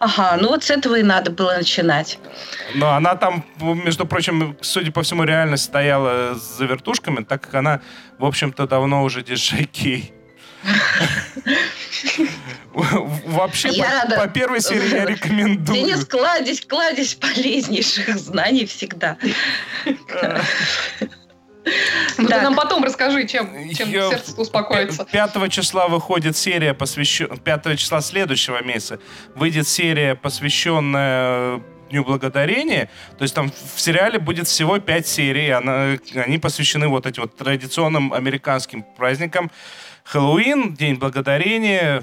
Ага, ну вот с этого и надо было начинать. Но она там, между прочим, судя по всему, реально стояла за вертушками, так как она, в общем-то, давно уже диджей Вообще, я по, рада. по первой серии я рекомендую. Денис, кладезь, кладезь полезнейших знаний всегда. Ну ты нам потом расскажи, чем, чем Я... сердце успокоится. 5 числа выходит серия, посвященная... 5 числа следующего месяца выйдет серия, посвященная Дню Благодарения. То есть там в сериале будет всего 5 серий. Она, они посвящены вот этим вот традиционным американским праздникам. Хэллоуин, День Благодарения,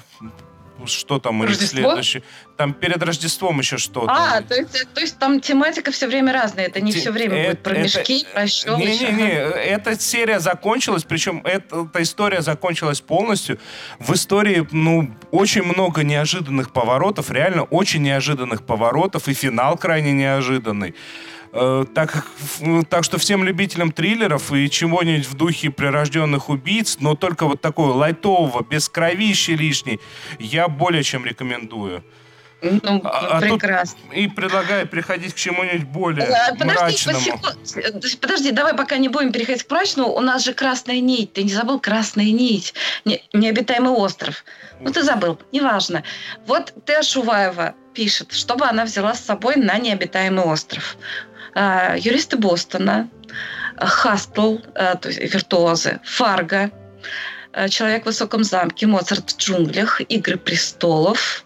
что там Рождество? следующее. Там перед Рождеством еще что-то. А, то есть, то есть там тематика все время разная. Это не Те, все время это, будет про мешки, это, про щелочь. Не-не-не, эта серия закончилась, причем эта, эта история закончилась полностью. В истории, ну, очень много неожиданных поворотов, реально очень неожиданных поворотов, и финал крайне неожиданный. Э, так, так что всем любителям триллеров и чего-нибудь в духе прирожденных убийц, но только вот такого лайтового, без кровищи лишней, я более чем рекомендую. Ну, а, прекрасно. А и предлагаю приходить к чему-нибудь более а, подожди, мрачному. Подожди, давай пока не будем переходить к мрачному. У нас же красная нить. Ты не забыл красная нить? Не, необитаемый остров. Ну, ты забыл. Неважно. Вот Теа Шуваева пишет, что бы она взяла с собой на необитаемый остров. А, юристы Бостона, Hustle, а, то есть виртуозы, Фарго, Человек в высоком замке, Моцарт в джунглях, Игры престолов,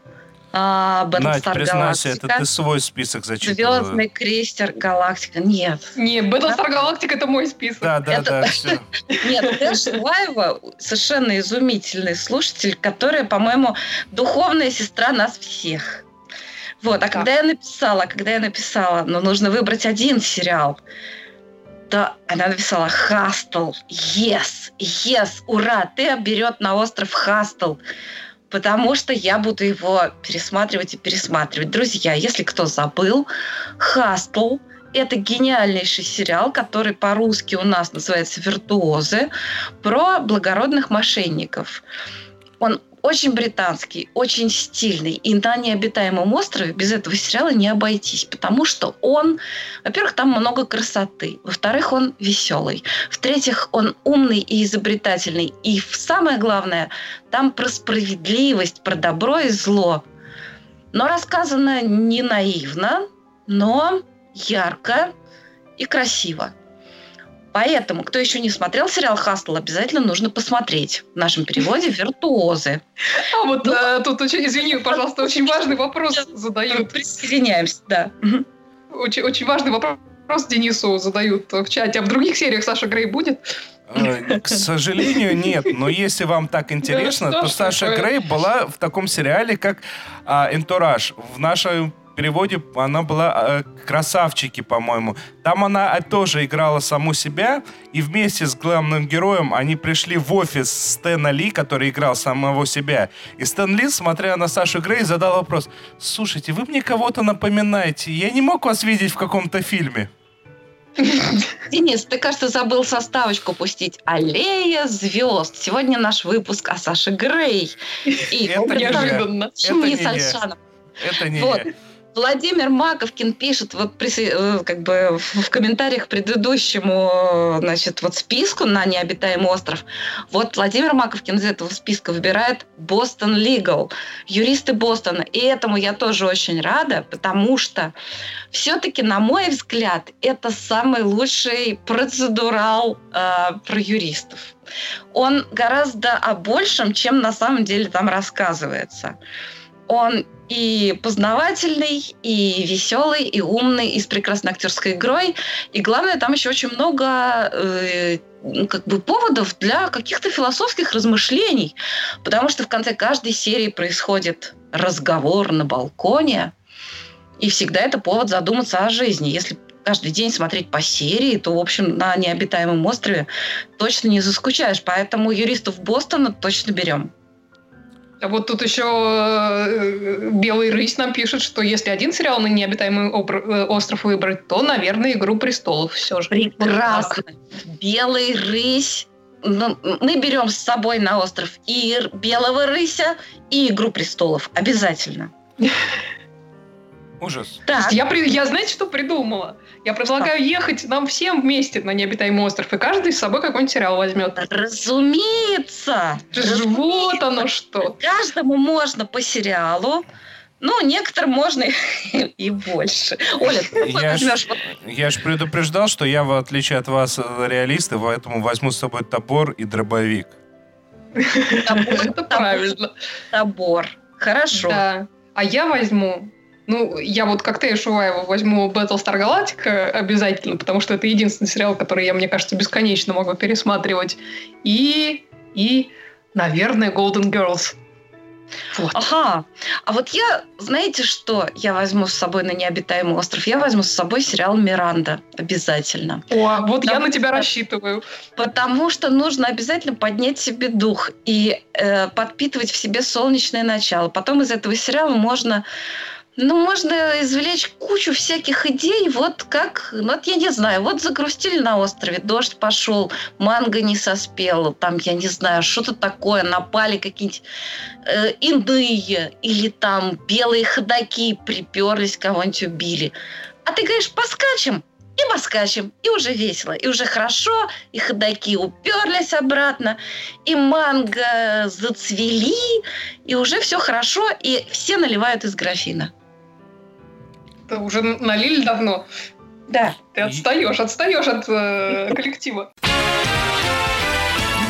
Battlestar Galactica. это ты свой список зачитывала. Звездный крейсер Галактика. Нет. Не, Battlestar Galactica это мой список. Да, да, это... да, все. Нет, Дэш Лаева совершенно изумительный слушатель, который, по-моему, духовная сестра нас всех. Вот, а как? когда я написала, когда я написала, ну, нужно выбрать один сериал, то она написала «Hustle», «Yes», «Yes», «Ура», ты берет на остров «Hustle», потому что я буду его пересматривать и пересматривать. Друзья, если кто забыл, «Хастл» это гениальнейший сериал, который по-русски у нас называется «Виртуозы», про благородных мошенников. Он очень британский, очень стильный. И на необитаемом острове без этого сериала не обойтись, потому что он, во-первых, там много красоты, во-вторых, он веселый, в-третьих, он умный и изобретательный. И самое главное, там про справедливость, про добро и зло. Но рассказано не наивно, но ярко и красиво. Поэтому, кто еще не смотрел сериал «Хастл», обязательно нужно посмотреть. В нашем переводе «Виртуозы». А вот ну, а, тут, очень, извини, пожалуйста, очень важный вопрос задают. Присоединяемся, да. Очень, очень важный вопрос Денису задают в чате. А в других сериях Саша Грей будет? Э, к сожалению, нет. Но если вам так интересно, то Саша Грей была в таком сериале, как «Энтураж». В нашем переводе она была э, «Красавчики», по-моему. Там она э, тоже играла саму себя, и вместе с главным героем они пришли в офис Стэна Ли, который играл самого себя. И Стэн Ли, смотря на Сашу Грей, задал вопрос, «Слушайте, вы мне кого-то напоминаете, я не мог вас видеть в каком-то фильме?» Денис, ты, кажется, забыл составочку пустить. Аллея звезд. Сегодня наш выпуск о Саше Грей. И это неожиданно. Это не Сальшанов. Это не вот. Владимир Маковкин пишет вот э, как бы в комментариях к предыдущему значит, вот списку на необитаемый остров. Вот Владимир Маковкин из этого списка выбирает Бостон Legal, юристы Бостона. И этому я тоже очень рада, потому что все-таки, на мой взгляд, это самый лучший процедурал э, про юристов. Он гораздо о большем, чем на самом деле там рассказывается. Он и познавательный, и веселый, и умный, и с прекрасной актерской игрой. И главное, там еще очень много э, ну, как бы поводов для каких-то философских размышлений. Потому что в конце каждой серии происходит разговор на балконе. И всегда это повод задуматься о жизни. Если каждый день смотреть по серии, то, в общем, на необитаемом острове точно не заскучаешь. Поэтому юристов Бостона точно берем. Вот тут еще э, Белый рысь нам пишет, что если один сериал на необитаемый э, остров выбрать, то, наверное, «Игру престолов» все же. Прекрасно. Белый рысь ну, мы берем с собой на остров и Белого рыся, и Игру престолов. Обязательно. Ужас. Так. Я, я знаете, что придумала? Я предлагаю ехать нам всем вместе на необитаемый остров, и каждый с собой какой-нибудь сериал возьмет. Разумеется! Вот оно что! Каждому можно по сериалу, ну, некоторым можно и больше. Оля, ты я возьмешь? Ж, я же предупреждал, что я, в отличие от вас, реалисты, поэтому возьму с собой топор и дробовик. Это правильно. Топор. Хорошо. Да. А я возьму ну, я вот как ты, Шуваева, возьму Battlestar Galactica обязательно, потому что это единственный сериал, который я, мне кажется, бесконечно могу пересматривать. И, и, наверное, Golden Girls. Вот. Ага. А вот я, знаете что, я возьму с собой на необитаемый остров? Я возьму с собой сериал «Миранда». Обязательно. О, вот потому я на тебя что, рассчитываю. Потому что нужно обязательно поднять себе дух и э, подпитывать в себе солнечное начало. Потом из этого сериала можно ну, можно извлечь кучу всяких идей, вот как, ну, вот я не знаю, вот загрустили на острове, дождь пошел, манго не соспела, там, я не знаю, что-то такое, напали какие-нибудь э, иные, или там белые ходаки приперлись, кого-нибудь убили. А ты говоришь, поскачем, и поскачем, и уже весело, и уже хорошо, и ходаки уперлись обратно, и манго зацвели, и уже все хорошо, и все наливают из графина уже налили давно. Да. Ты отстаешь, отстаешь от э, коллектива.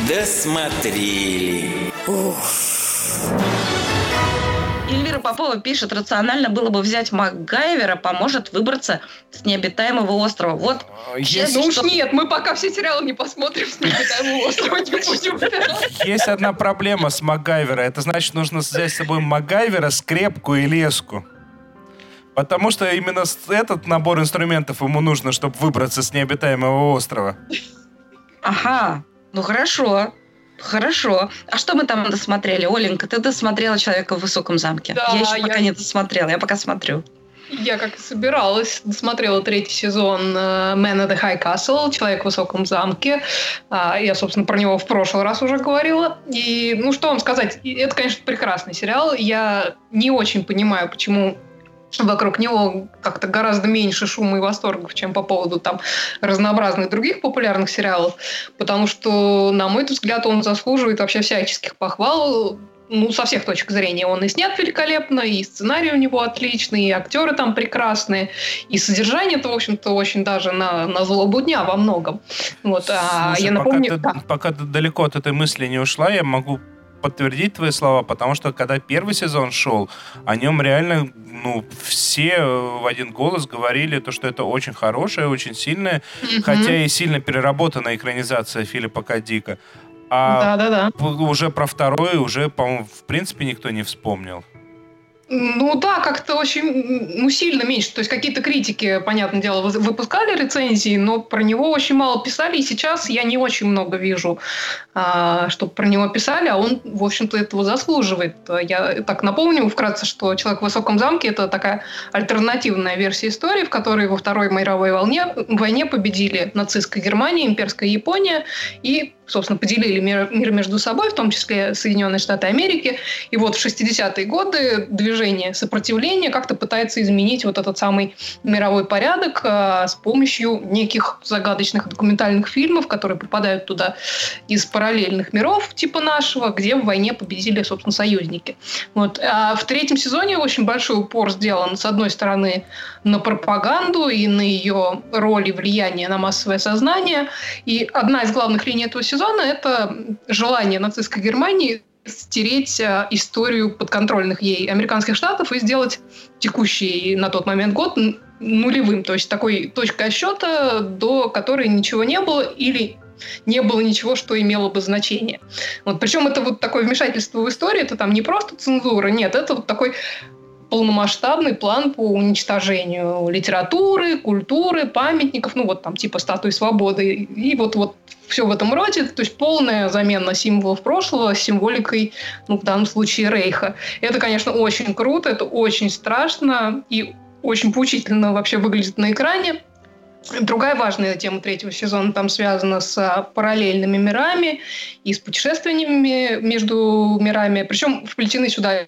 Досмотрели. Эльвира Попова пишет, рационально было бы взять МакГайвера, поможет выбраться с необитаемого острова. Вот. А, есть, ну уж что... нет, мы пока все сериалы не посмотрим с необитаемого острова, не будем. Есть одна проблема с МакГайвера. Это значит, нужно взять с собой МакГайвера, скрепку и леску. Потому что именно этот набор инструментов ему нужно, чтобы выбраться с необитаемого острова. Ага, ну хорошо. Хорошо. А что мы там досмотрели? Оленька, ты досмотрела «Человека в высоком замке». Да, я еще я... пока не досмотрела, я пока смотрю. Я как и собиралась, досмотрела третий сезон uh, Man of the High Castle, Человек в высоком замке. Uh, я, собственно, про него в прошлый раз уже говорила. И, ну, что вам сказать, это, конечно, прекрасный сериал. Я не очень понимаю, почему вокруг него как-то гораздо меньше шума и восторгов, чем по поводу там разнообразных других популярных сериалов, потому что, на мой взгляд, он заслуживает вообще всяческих похвал, ну, со всех точек зрения. Он и снят великолепно, и сценарий у него отличный, и актеры там прекрасные, и содержание-то, в общем-то, очень даже на, на злобу дня во многом. Вот, а Слушай, я напомню... Пока ты, да. пока ты далеко от этой мысли не ушла, я могу подтвердить твои слова, потому что когда первый сезон шел, о нем реально, ну, все э, в один голос говорили, то, что это очень хорошая, очень сильная, mm-hmm. хотя и сильно переработанная экранизация Филиппа Кадика. А да, да, да. уже про второй уже, по-моему, в принципе никто не вспомнил. Ну да, как-то очень, ну сильно меньше. То есть какие-то критики, понятное дело, выпускали рецензии, но про него очень мало писали. И сейчас я не очень много вижу, а, чтобы про него писали, а он, в общем-то, этого заслуживает. Я так напомню вкратце, что «Человек в высоком замке» — это такая альтернативная версия истории, в которой во Второй мировой волне, войне победили нацистская Германия, имперская Япония и собственно, поделили мир, мир между собой, в том числе Соединенные Штаты Америки. И вот в 60-е годы движение сопротивления как-то пытается изменить вот этот самый мировой порядок э, с помощью неких загадочных документальных фильмов, которые попадают туда из параллельных миров типа нашего, где в войне победили, собственно, союзники. Вот. А в третьем сезоне очень большой упор сделан, с одной стороны, на пропаганду и на ее роль и влияние на массовое сознание. И одна из главных линий этого сезона – это желание нацистской Германии стереть э, историю подконтрольных ей американских штатов и сделать текущий на тот момент год нулевым, то есть такой точкой отсчета, до которой ничего не было или не было ничего, что имело бы значение. Вот, причем это вот такое вмешательство в историю, это там не просто цензура, нет, это вот такой полномасштабный план по уничтожению литературы, культуры, памятников, ну вот там типа статуи свободы. И вот, вот все в этом роде, то есть полная замена символов прошлого с символикой, ну, в данном случае, Рейха. Это, конечно, очень круто, это очень страшно и очень поучительно вообще выглядит на экране. Другая важная тема третьего сезона там связана с а, параллельными мирами и с путешествиями между мирами. Причем вплетены сюда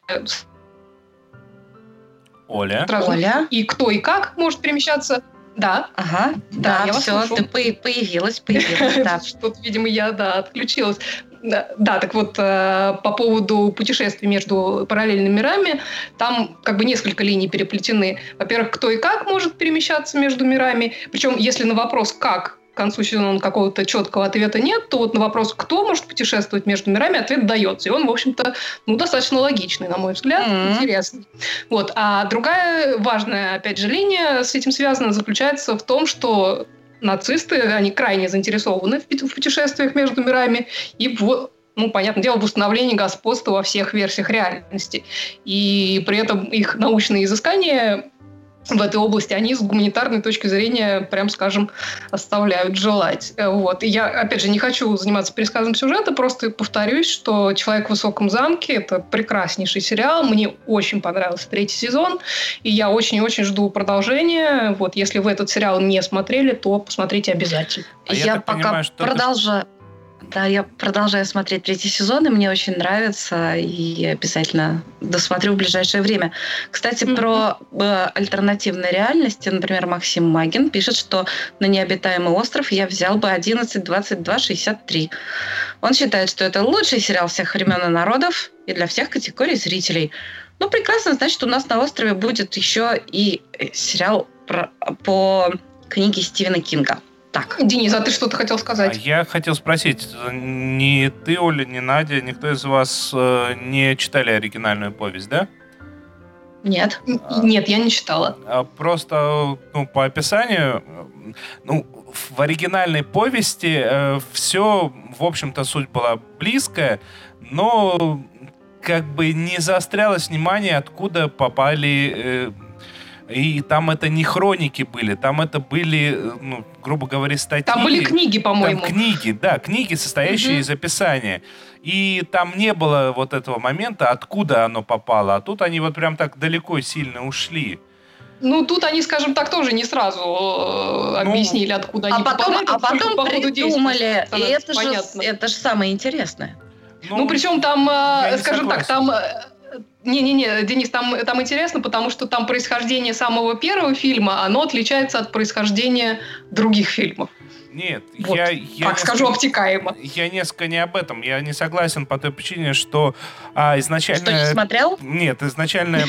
Оля. Сразу. Оля. И кто и как может перемещаться. Да. Ага. Да, да я все, вас слышу. ты появилась, появилась. Да. Что-то, видимо, я, да, отключилась. Да, да, так вот, э, по поводу путешествий между параллельными мирами, там как бы несколько линий переплетены. Во-первых, кто и как может перемещаться между мирами. Причем, если на вопрос «как» к концу сезона какого-то четкого ответа нет, то вот на вопрос, кто может путешествовать между мирами, ответ дается. И он, в общем-то, ну, достаточно логичный, на мой взгляд, mm-hmm. интересный. Вот. А другая важная, опять же, линия с этим связана, заключается в том, что нацисты, они крайне заинтересованы в путешествиях между мирами и в ну, понятное дело, в установлении господства во всех версиях реальности. И при этом их научные изыскания в этой области, они с гуманитарной точки зрения, прям скажем, оставляют желать. Э, вот. И я, опять же, не хочу заниматься пересказом сюжета, просто повторюсь, что «Человек в высоком замке» — это прекраснейший сериал. Мне очень понравился третий сезон, и я очень-очень жду продолжения. Вот. Если вы этот сериал не смотрели, то посмотрите обязательно. А я, я пока понимаю, что продолжаю. Да, я продолжаю смотреть третий сезон, и мне очень нравится, и обязательно досмотрю в ближайшее время. Кстати, mm-hmm. про э, альтернативные реальности, например, Максим Магин пишет, что на необитаемый остров я взял бы 11, 22, 63. Он считает, что это лучший сериал всех времен и народов и для всех категорий зрителей. Ну, прекрасно, значит, у нас на острове будет еще и э, сериал про, по книге Стивена Кинга. Так. Денис, а ты что-то хотел сказать? А я хотел спросить, ни ты, Оля, ни Надя, никто из вас э, не читали оригинальную повесть, да? Нет. А, Нет, я не читала. А просто, ну, по описанию, ну, в оригинальной повести э, все, в общем-то, суть была близкая, но как бы не заострялось внимание, откуда попали э, и там это не хроники были, там это были, ну, грубо говоря, статьи. Там были книги, по-моему. Там книги, да, книги, состоящие угу. из описания. И там не было вот этого момента, откуда оно попало. А тут они вот прям так далеко сильно ушли. Ну, тут они, скажем так, тоже не сразу э, ну, объяснили, откуда а они потом, попадают. А потом по придумали, и это же, это же самое интересное. Ну, ну причем там, э, скажем согласен. так, там э, не-не-не, Денис, там, там интересно, потому что там происхождение самого первого фильма, оно отличается от происхождения других фильмов. Нет, вот. я, я так скажу обтекаемо. Я несколько не об этом. Я не согласен по той причине, что а, изначально... Что, не смотрел? Нет, изначально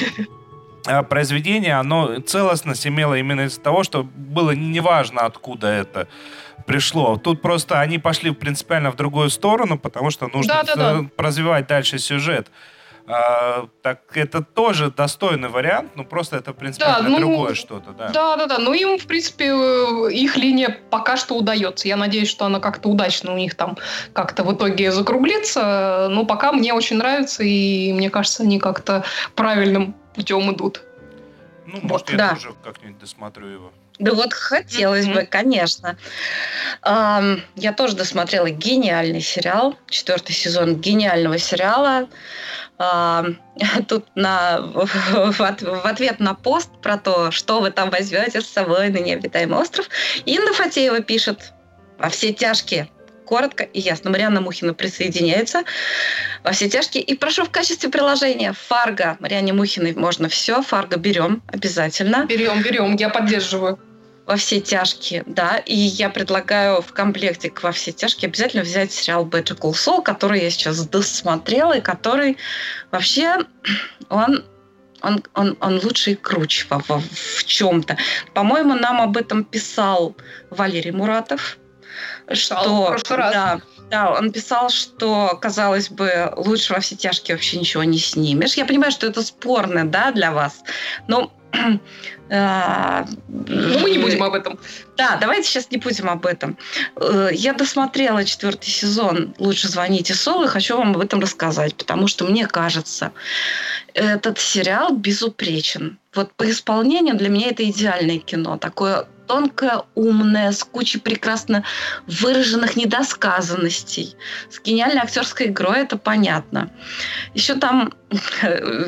а, произведение, оно целостность имело именно из-за того, что было неважно, откуда это пришло. Тут просто они пошли принципиально в другую сторону, потому что нужно да, да, да. развивать дальше сюжет. А, так это тоже достойный вариант, но просто это, в принципе, да, ну, другое что-то, да. Да, да, да. Ну, им, в принципе, их линия пока что удается. Я надеюсь, что она как-то удачно у них там как-то в итоге закруглится. Но пока мне очень нравится, и мне кажется, они как-то правильным путем идут. Ну, может, я да. тоже как-нибудь досмотрю его. Да вот хотелось mm-hmm. бы, конечно. Я тоже досмотрела гениальный сериал, четвертый сезон гениального сериала. Тут на, в ответ на пост про то, что вы там возьмете с собой на необитаемый остров, Инна Фатеева пишет во все тяжкие коротко и ясно. Марианна Мухина присоединяется во все тяжкие. И прошу в качестве приложения Фарго. Марианне Мухиной можно все. Фарго берем обязательно. Берем, берем. Я поддерживаю. Во все тяжкие, да. И я предлагаю в комплекте к во все тяжкие обязательно взять сериал Call Saul, который я сейчас досмотрела, и который вообще он он, он, он лучше и круче в, в, в чем-то. По-моему, нам об этом писал Валерий Муратов что да, да, он писал, что, казалось бы, лучше во все тяжкие вообще ничего не снимешь. Я понимаю, что это спорно, да, для вас, но а, ну, мы не будем об этом. Да, давайте сейчас не будем об этом. Э, я досмотрела четвертый сезон «Лучше звоните Сол» и хочу вам об этом рассказать, потому что мне кажется, этот сериал безупречен. Вот по исполнению для меня это идеальное кино. Такое тонкая, умная, с кучей прекрасно выраженных недосказанностей. С гениальной актерской игрой это понятно. Еще там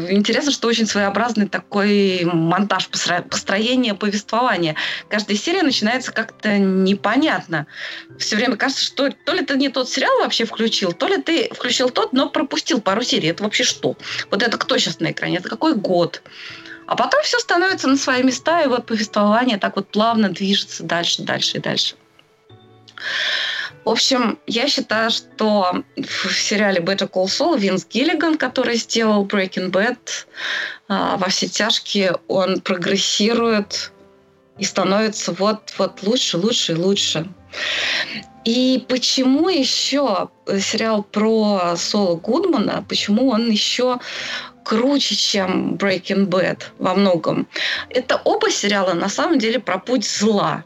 интересно, что очень своеобразный такой монтаж построения повествования. Каждая серия начинается как-то непонятно. Все время кажется, что то ли ты не тот сериал вообще включил, то ли ты включил тот, но пропустил пару серий. Это вообще что? Вот это кто сейчас на экране? Это какой год? А потом все становится на свои места, и вот повествование так вот плавно движется дальше, дальше и дальше. В общем, я считаю, что в сериале Better Call Saul Винс Гиллиган, который сделал Breaking Bad, а, во все тяжкие, он прогрессирует и становится вот, вот лучше, лучше и лучше. И почему еще сериал про Соло Гудмана, почему он еще круче, чем Breaking Bad во многом. Это оба сериала на самом деле про путь зла.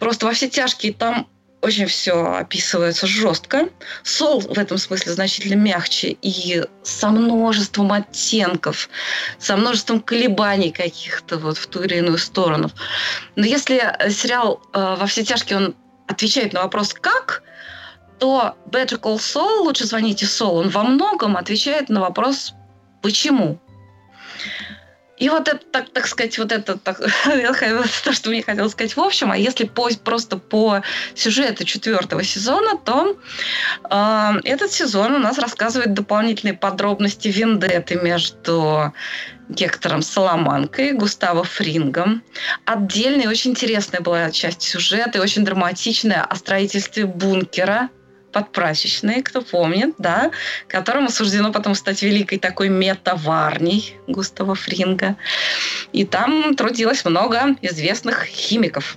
Просто во все тяжкие там очень все описывается жестко. Сол в этом смысле значительно мягче и со множеством оттенков, со множеством колебаний каких-то вот в ту или иную сторону. Но если сериал э, во все тяжкие он отвечает на вопрос «как?», то Better Call Saul, лучше звоните Сол, он во многом отвечает на вопрос Почему? И вот это, так, так сказать, вот это так, то, что мне хотелось сказать в общем, а если по, просто по сюжету четвертого сезона, то э, этот сезон у нас рассказывает дополнительные подробности вендеты между Гектором Соломанкой, Густаво Фрингом. Отдельная, очень интересная была часть сюжета и очень драматичная о строительстве бункера под прачечной, кто помнит, да, которому суждено потом стать великой такой метаварней Густава Фринга. И там трудилось много известных химиков.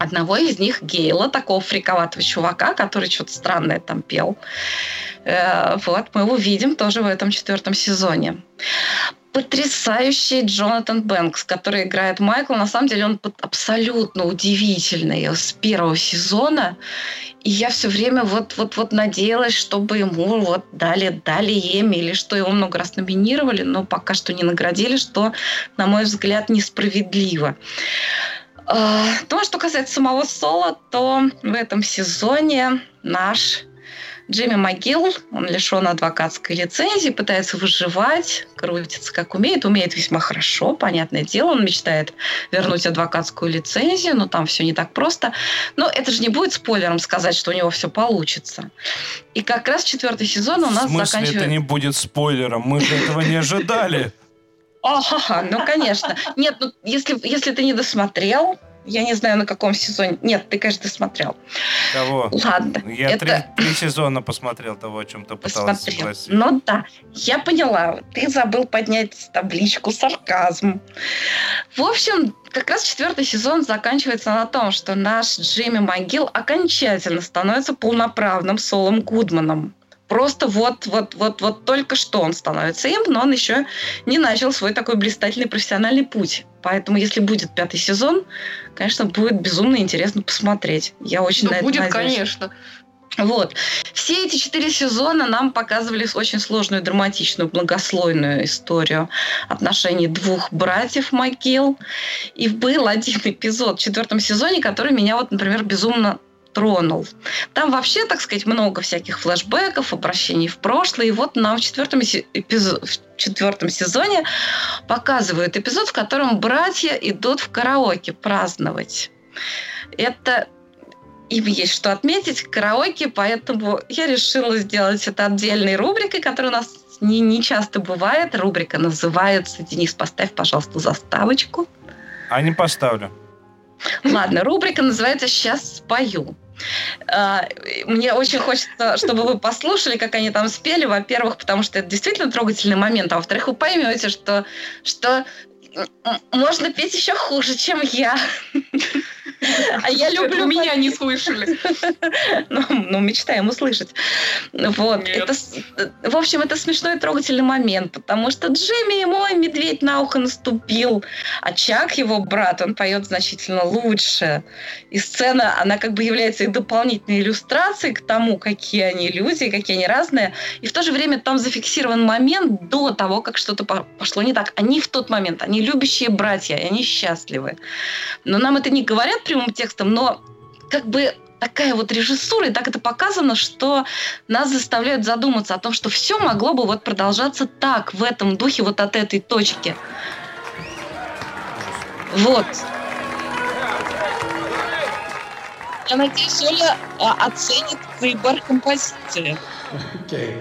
Одного из них Гейла, такого фриковатого чувака, который что-то странное там пел. Э, вот, мы его видим тоже в этом четвертом сезоне потрясающий Джонатан Бэнкс, который играет Майкла. На самом деле он абсолютно удивительный с первого сезона. И я все время вот, вот, вот надеялась, чтобы ему вот дали, дали Эми, или что его много раз номинировали, но пока что не наградили, что, на мой взгляд, несправедливо. А, ну, а что касается самого Соло, то в этом сезоне наш Джимми Могил, он лишен адвокатской лицензии, пытается выживать, крутится как умеет, умеет весьма хорошо, понятное дело, он мечтает вернуть адвокатскую лицензию, но там все не так просто. Но это же не будет спойлером сказать, что у него все получится. И как раз четвертый сезон у нас В смысле заканчивается... это не будет спойлером? Мы же этого не ожидали. Ага, ну конечно. Нет, ну если, если ты не досмотрел, я не знаю, на каком сезоне. Нет, ты, конечно, смотрел. Кого? Ладно. Я это... три, три сезона посмотрел того, о чем ты пыталась посмотрел. спросить. Ну да, я поняла. Ты забыл поднять табличку сарказм. В общем, как раз четвертый сезон заканчивается на том, что наш Джимми Могил окончательно становится полноправным Солом Гудманом. Просто вот, вот, вот, вот только что он становится им, но он еще не начал свой такой блистательный профессиональный путь. Поэтому, если будет пятый сезон, конечно, будет безумно интересно посмотреть. Я очень ну, на это будет, надеюсь. конечно. Вот. Все эти четыре сезона нам показывали очень сложную, драматичную, многослойную историю отношений двух братьев Макил. И был один эпизод в четвертом сезоне, который меня вот, например, безумно тронул. Там вообще, так сказать, много всяких флешбеков, обращений в прошлое. И вот нам в четвертом, эпизод, в четвертом сезоне показывают эпизод, в котором братья идут в караоке праздновать. Это им есть что отметить, караоке, поэтому я решила сделать это отдельной рубрикой, которая у нас не, не часто бывает. Рубрика называется «Денис, поставь, пожалуйста, заставочку». А не поставлю. Ладно, рубрика называется «Сейчас спою». А, мне очень хочется, чтобы вы послушали, как они там спели. Во-первых, потому что это действительно трогательный момент. А во-вторых, вы поймете, что, что можно петь еще хуже, чем я. А я люблю... Меня не слышали. Ну, ну, мечтаем услышать. Вот. В общем, это смешной и трогательный момент, потому что Джимми мой медведь на ухо наступил, а Чак, его брат, он поет значительно лучше. И сцена, она как бы является и дополнительной иллюстрацией к тому, какие они люди, какие они разные. И в то же время там зафиксирован момент до того, как что-то пошло не так. Они в тот момент, они любящие братья, и они счастливы. Но нам это не говорят прямым текстом, но как бы такая вот режиссура, и так это показано, что нас заставляют задуматься о том, что все могло бы вот продолжаться так, в этом духе, вот от этой точки. Вот. Я надеюсь, Оля а, оценит выбор композиции. Okay.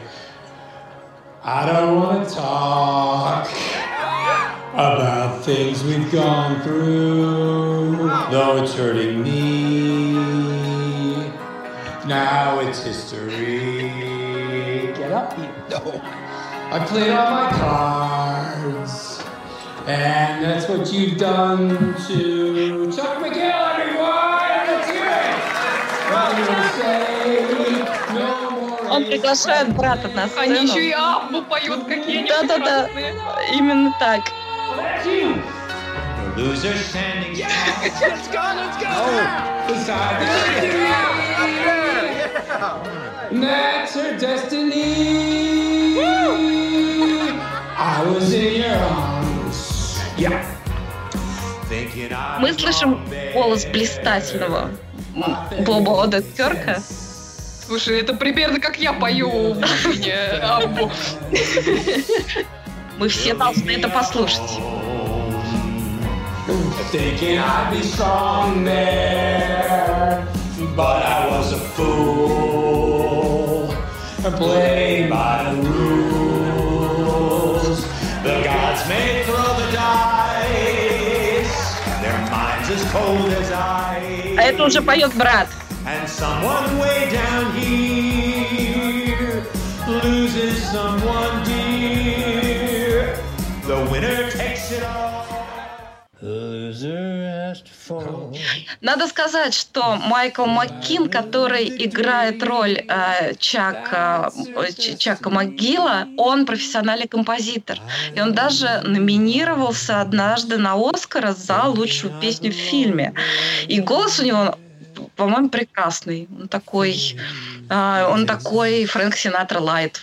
I don't want to talk. about things we've gone through, though it's hurting me. Now it's history. Get up here. No. I played all my cards, and that's what you've done to Chuck McGill, everyone! Let's hear it! Он приглашает брата на сцену. Они еще и Аббу поют какие-нибудь Да-да-да, именно так. Loser standing yes, let's go, let's go. Oh, beside the yeah, yeah. That's her destiny. Woo. I was in your arms. Yeah. Мы слышим голос блистательного Боба Одекерка. Слушай, это примерно как я пою в Аббу. Мы все должны это послушать. Thinking I'd be strong there, but I was a fool. Playing by the rules. The gods may throw the dice, their minds as cold as ice. А это уже поет брат. And someone way down here Надо сказать, что Майкл Маккин, который играет роль э, Чака, э, Чака МcГилла, он профессиональный композитор. И он даже номинировался однажды на Оскара за лучшую песню в фильме. И голос у него по-моему, прекрасный. Он такой, э, он такой Фрэнк Синатра Лайт.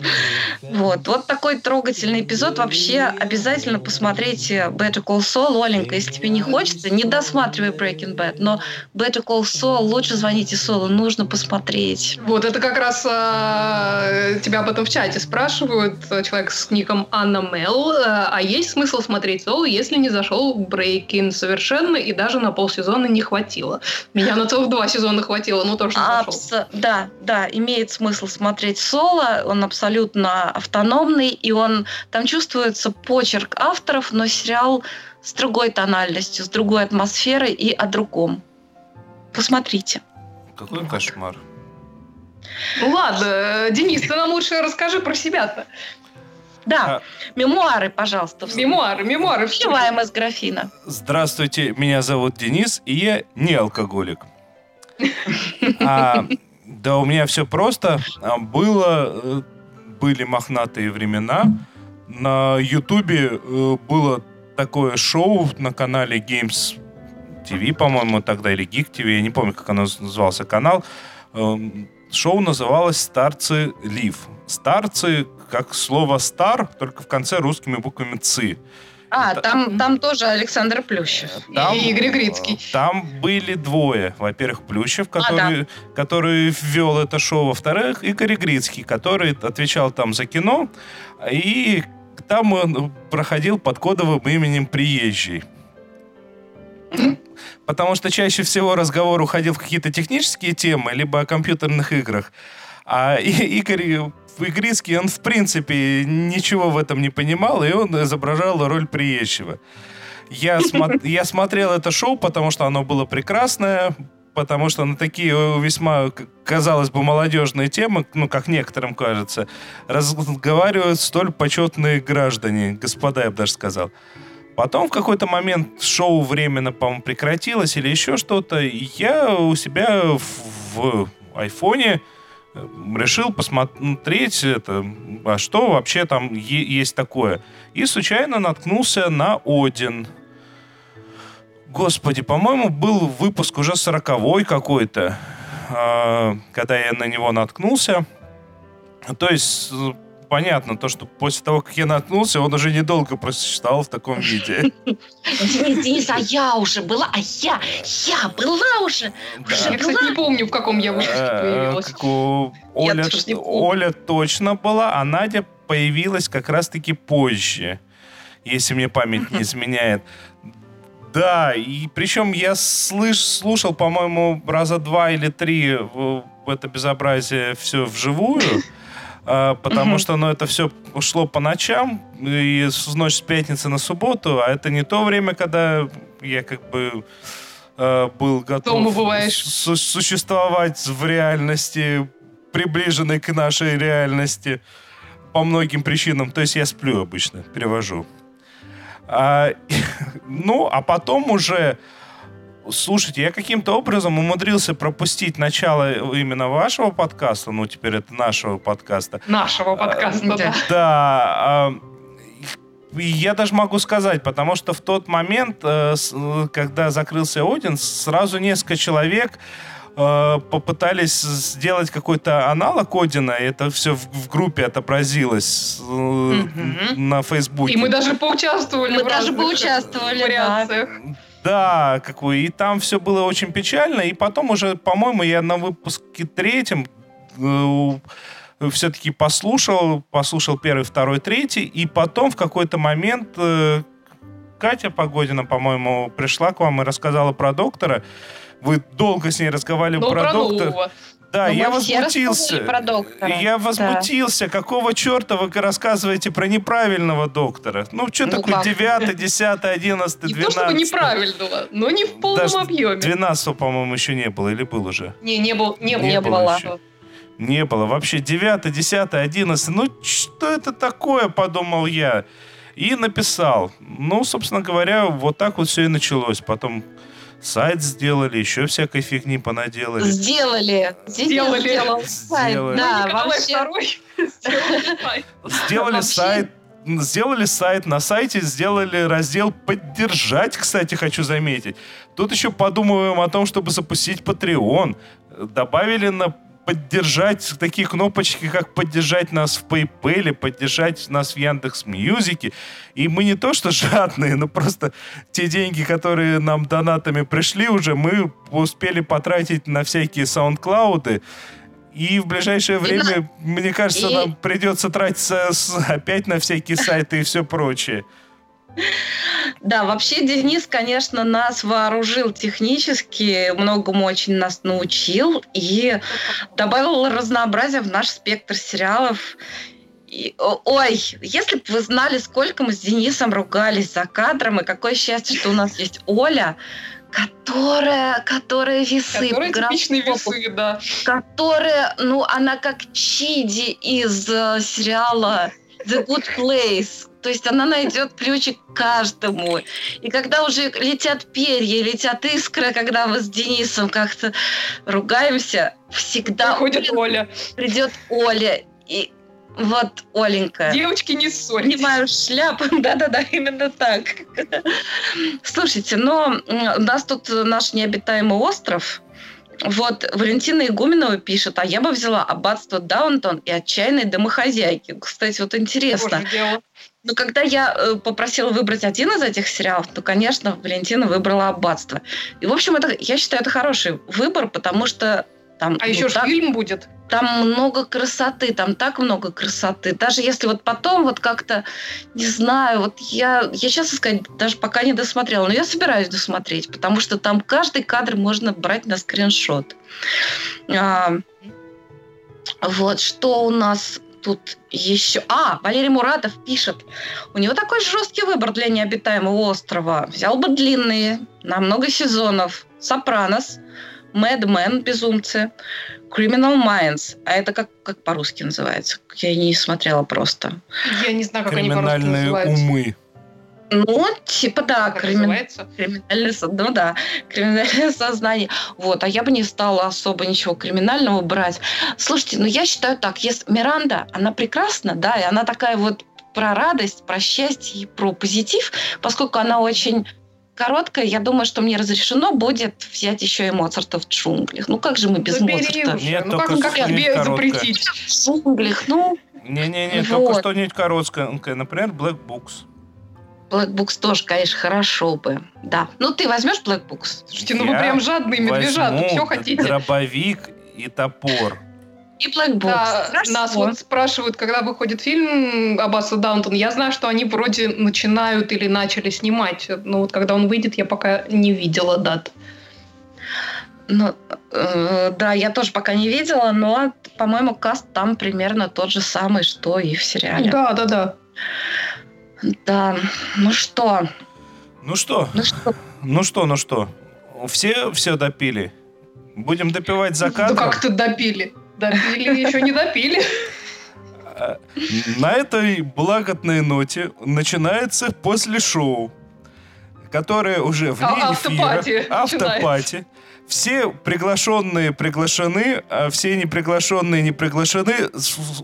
вот. вот такой трогательный эпизод. Вообще обязательно посмотрите Better Call Saul. Оленька, если тебе не хочется, не досматривай Breaking Bad, но Better Call Saul, лучше звоните Солу, нужно посмотреть. Вот, это как раз э, тебя об этом в чате спрашивают, человек с ником Анна Мел, э, а есть смысл смотреть Солу, если не зашел Breaking совершенно и даже на полсезона не хватило? Меня на целых два сезона хватило, но тоже не Абс- Да, да, имеет смысл смотреть соло, он абсолютно автономный, и он там чувствуется почерк авторов, но сериал с другой тональностью, с другой атмосферой и о другом. Посмотрите. Какой кошмар. Ну ладно, Денис, ты нам лучше расскажи про себя-то. Да, а... мемуары, пожалуйста. Мемуары, мемуары. Впиваем из графина. Здравствуйте, меня зовут Денис, и я не алкоголик. А, да, у меня все просто. А, было, э, были мохнатые времена. На Ютубе э, было такое шоу на канале Games TV, по-моему, тогда, или Geek TV, я не помню, как оно назывался канал. Эм, шоу называлось «Старцы Лив». «Старцы» как слово «стар», только в конце русскими буквами «цы». А, там, там тоже Александр Плющев. Там, и Игорь Грицкий. Там были двое. Во-первых, Плющев, который, а, да. который ввел это шоу. Во-вторых, Игорь Грицкий, который отвечал там за кино. И там он проходил под кодовым именем «Приезжий». Потому что чаще всего разговор уходил в какие-то технические темы, либо о компьютерных играх. А Игорь Игрицкий, он в принципе ничего в этом не понимал, и он изображал роль приезжего. Я, смо- я смотрел это шоу, потому что оно было прекрасное, потому что на такие весьма, казалось бы, молодежные темы, ну, как некоторым кажется, разговаривают столь почетные граждане, господа, я бы даже сказал. Потом в какой-то момент шоу временно, по-моему, прекратилось или еще что-то, и я у себя в, в айфоне решил посмотреть это, а что вообще там есть такое. И случайно наткнулся на Один. Господи, по-моему, был выпуск уже сороковой какой-то, а, когда я на него наткнулся. То есть понятно, то, что после того, как я наткнулся, он уже недолго просуществовал в таком виде. Денис, Денис, а я уже была, а я, я была уже. уже я, кстати, не помню, в каком я выпуске э, появилась. Оля, Оля точно была, а Надя появилась как раз-таки позже, если мне память не изменяет. Да, и причем я слыш, слушал, по-моему, раза два или три в это безобразие все вживую. А, потому что ну, это все ушло по ночам, и с ночь с пятницы на субботу, а это не то время, когда я как бы э, был готов су- существовать в реальности, приближенной к нашей реальности по многим причинам. То есть я сплю обычно, перевожу. А, ну, а потом уже Слушайте, я каким-то образом умудрился пропустить начало именно вашего подкаста, ну, теперь это нашего подкаста. Нашего а, подкаста, да. Да. Я даже могу сказать, потому что в тот момент, э, когда закрылся Один, сразу несколько человек э, попытались сделать какой-то аналог Одина, и это все в, в группе отобразилось mm-hmm. на Фейсбуке. И мы даже поучаствовали мы в даже поучаствовали, вариациях. Да. Да, какой. И там все было очень печально. И потом уже, по-моему, я на выпуске третьем э, все-таки послушал, послушал первый, второй, третий, и потом в какой-то момент э, Катя Погодина, по-моему, пришла к вам и рассказала про доктора. Вы долго с ней разговаривали ну, про, про доктора. Нового. Да, я возмутился. Про доктора. Я возмутился. Да. Какого черта вы рассказываете про неправильного доктора? Ну, что ну, такое 9, 10, 11, 12? Не то, чтобы неправильного, но не в полном Даже объеме. 12, по-моему, еще не было. Или был уже? Не, не, был, не, не, не было. было. Еще. Не было. Вообще 9, 10, 11. Ну, что это такое, подумал я. И написал. Ну, собственно говоря, вот так вот все и началось. Потом сайт сделали, еще всякой фигни понаделали. Сделали. Сделали. Сделал сайт, да, вообще. Сделали сайт, сделали сайт, на сайте сделали раздел «Поддержать», кстати, хочу заметить. Тут еще подумываем о том, чтобы запустить Patreon. Добавили на поддержать такие кнопочки, как поддержать нас в PayPal, поддержать нас в Яндекс Мьюзике. И мы не то что жадные, но просто те деньги, которые нам донатами пришли уже, мы успели потратить на всякие саундклауды. И в ближайшее время, и... мне кажется, и... нам придется тратиться опять на всякие сайты и все прочее. Да, вообще Денис, конечно, нас вооружил технически, многому очень нас научил и добавил разнообразия в наш спектр сериалов. И, ой, если бы вы знали, сколько мы с Денисом ругались за кадром, и какое счастье, что у нас есть Оля, которая, которая весы. Которая типичные весы, да. Которая, ну, она как Чиди из э, сериала The Good Place то есть она найдет ключик каждому. И когда уже летят перья, летят искры, когда мы с Денисом как-то ругаемся, всегда приходит Оля. Придет Оля. И вот, Оленька. Девочки, не ссорьтесь. Снимаю шляпу. Да-да-да, именно так. Слушайте, но у нас тут наш необитаемый остров, вот Валентина Игуменова пишет, а я бы взяла «Аббатство Даунтон» и «Отчаянные домохозяйки». Кстати, вот интересно. Но когда я э, попросила выбрать один из этих сериалов, то, конечно, Валентина выбрала «Аббатство». И, в общем, это, я считаю, это хороший выбор, потому что там... А ну, еще так... фильм будет? там много красоты, там так много красоты. Даже если вот потом вот как-то, не знаю, вот я, я честно сказать, даже пока не досмотрела, но я собираюсь досмотреть, потому что там каждый кадр можно брать на скриншот. А, вот, что у нас тут еще... А, Валерий Муратов пишет. У него такой жесткий выбор для необитаемого острова. Взял бы длинные, на много сезонов. Сопранос, Мэдмен, безумцы, Criminal Minds. А это как, как по-русски называется? Я не смотрела просто. Я не знаю, как они по-русски называются. умы. Ну, типа, да, кримин... криминальное, ну да, криминальное сознание. Вот, а я бы не стала особо ничего криминального брать. Слушайте, ну я считаю так, если Миранда, она прекрасна, да, и она такая вот про радость, про счастье и про позитив, поскольку она очень короткая, я думаю, что мне разрешено будет взять еще и Моцарта в джунглях. Ну как же мы без Забери Моцарта? Нет, ну как, как тебе запретить? В джунглях, ну... Не-не-не, вот. только что-нибудь короткое. Например, Black Books. Black Books тоже, конечно, хорошо бы. Да. Ну, ты возьмешь Black Books? Слушайте, ну вы прям жадные медвежата, все хотите. дробовик и топор. И Black Box. Да, нас вот спрашивают, когда выходит фильм Аббаса Даунтон. Я знаю, что они вроде начинают или начали снимать. Но вот когда он выйдет, я пока не видела дат. Ну, э, да, я тоже пока не видела, но, по-моему, каст там примерно тот же самый, что и в сериале. Да, да, да. Да, ну что? Ну что? Ну что? Ну что, ну что? Все все допили? Будем допивать за кадром? Ну как то допили? Допили, еще не допили. На этой благотной ноте начинается после шоу, которое уже вне а, эфира. Автопати. Все приглашенные приглашены, а все неприглашенные не приглашены.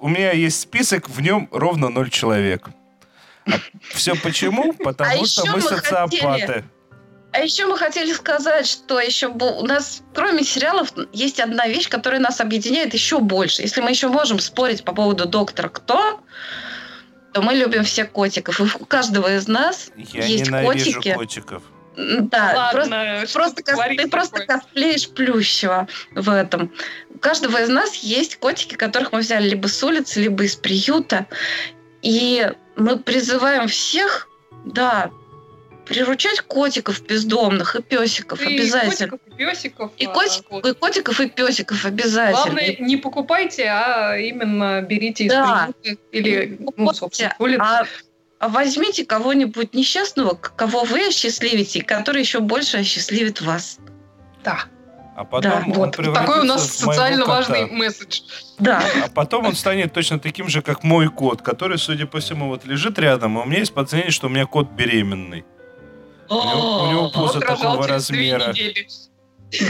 У меня есть список, в нем ровно ноль человек. А все почему? А Потому что мы социопаты. А еще мы хотели сказать, что еще у нас, кроме сериалов, есть одна вещь, которая нас объединяет еще больше. Если мы еще можем спорить по поводу доктора Кто, то мы любим всех котиков. И у каждого из нас Я есть котики. котиков. Да, Ладно, просто, просто кос, ты просто косплеишь плющего в этом. У каждого из нас есть котики, которых мы взяли либо с улицы, либо из приюта. И мы призываем всех, да, приручать котиков бездомных и песиков и обязательно. Котиков, и песиков. И, а, котик, вот. и котиков, и песиков обязательно. Главное, не покупайте, а именно берите из да. или, ну, собственно, а, а возьмите кого-нибудь несчастного, кого вы осчастливите, который еще больше осчастливит вас. Да. А потом да, вот. Такой у нас социально важный месседж. Да. А потом он станет точно таким же, как мой кот, который, судя по всему, вот лежит рядом, а у меня есть подозрение, что у меня кот беременный. У него, у него пузо такого размера.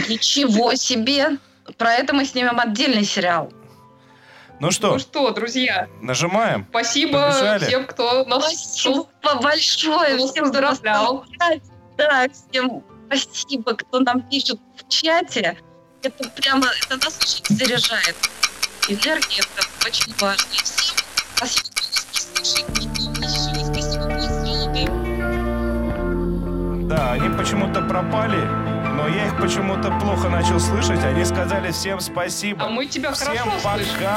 Ничего себе! Про это мы снимем отдельный сериал. Ну что? Ну что, друзья? Нажимаем. Спасибо Побежали. всем, кто нас Спасибо большое. Всем поздравлял. Да, всем спасибо, кто нам пишет в чате. Это прямо, это нас очень заряжает. Энергия, это очень важно. И всем спасибо. Да, они почему-то пропали, но я их почему-то плохо начал слышать. Они сказали всем спасибо. А мы тебя всем хорошо пока. слышим.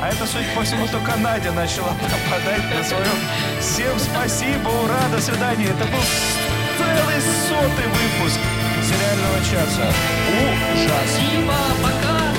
А это, судя по всему, только Надя начала пропадать на своем. Всем спасибо, ура, до свидания. Это был целый сотый выпуск сериального часа. Ужас. Спасибо, пока.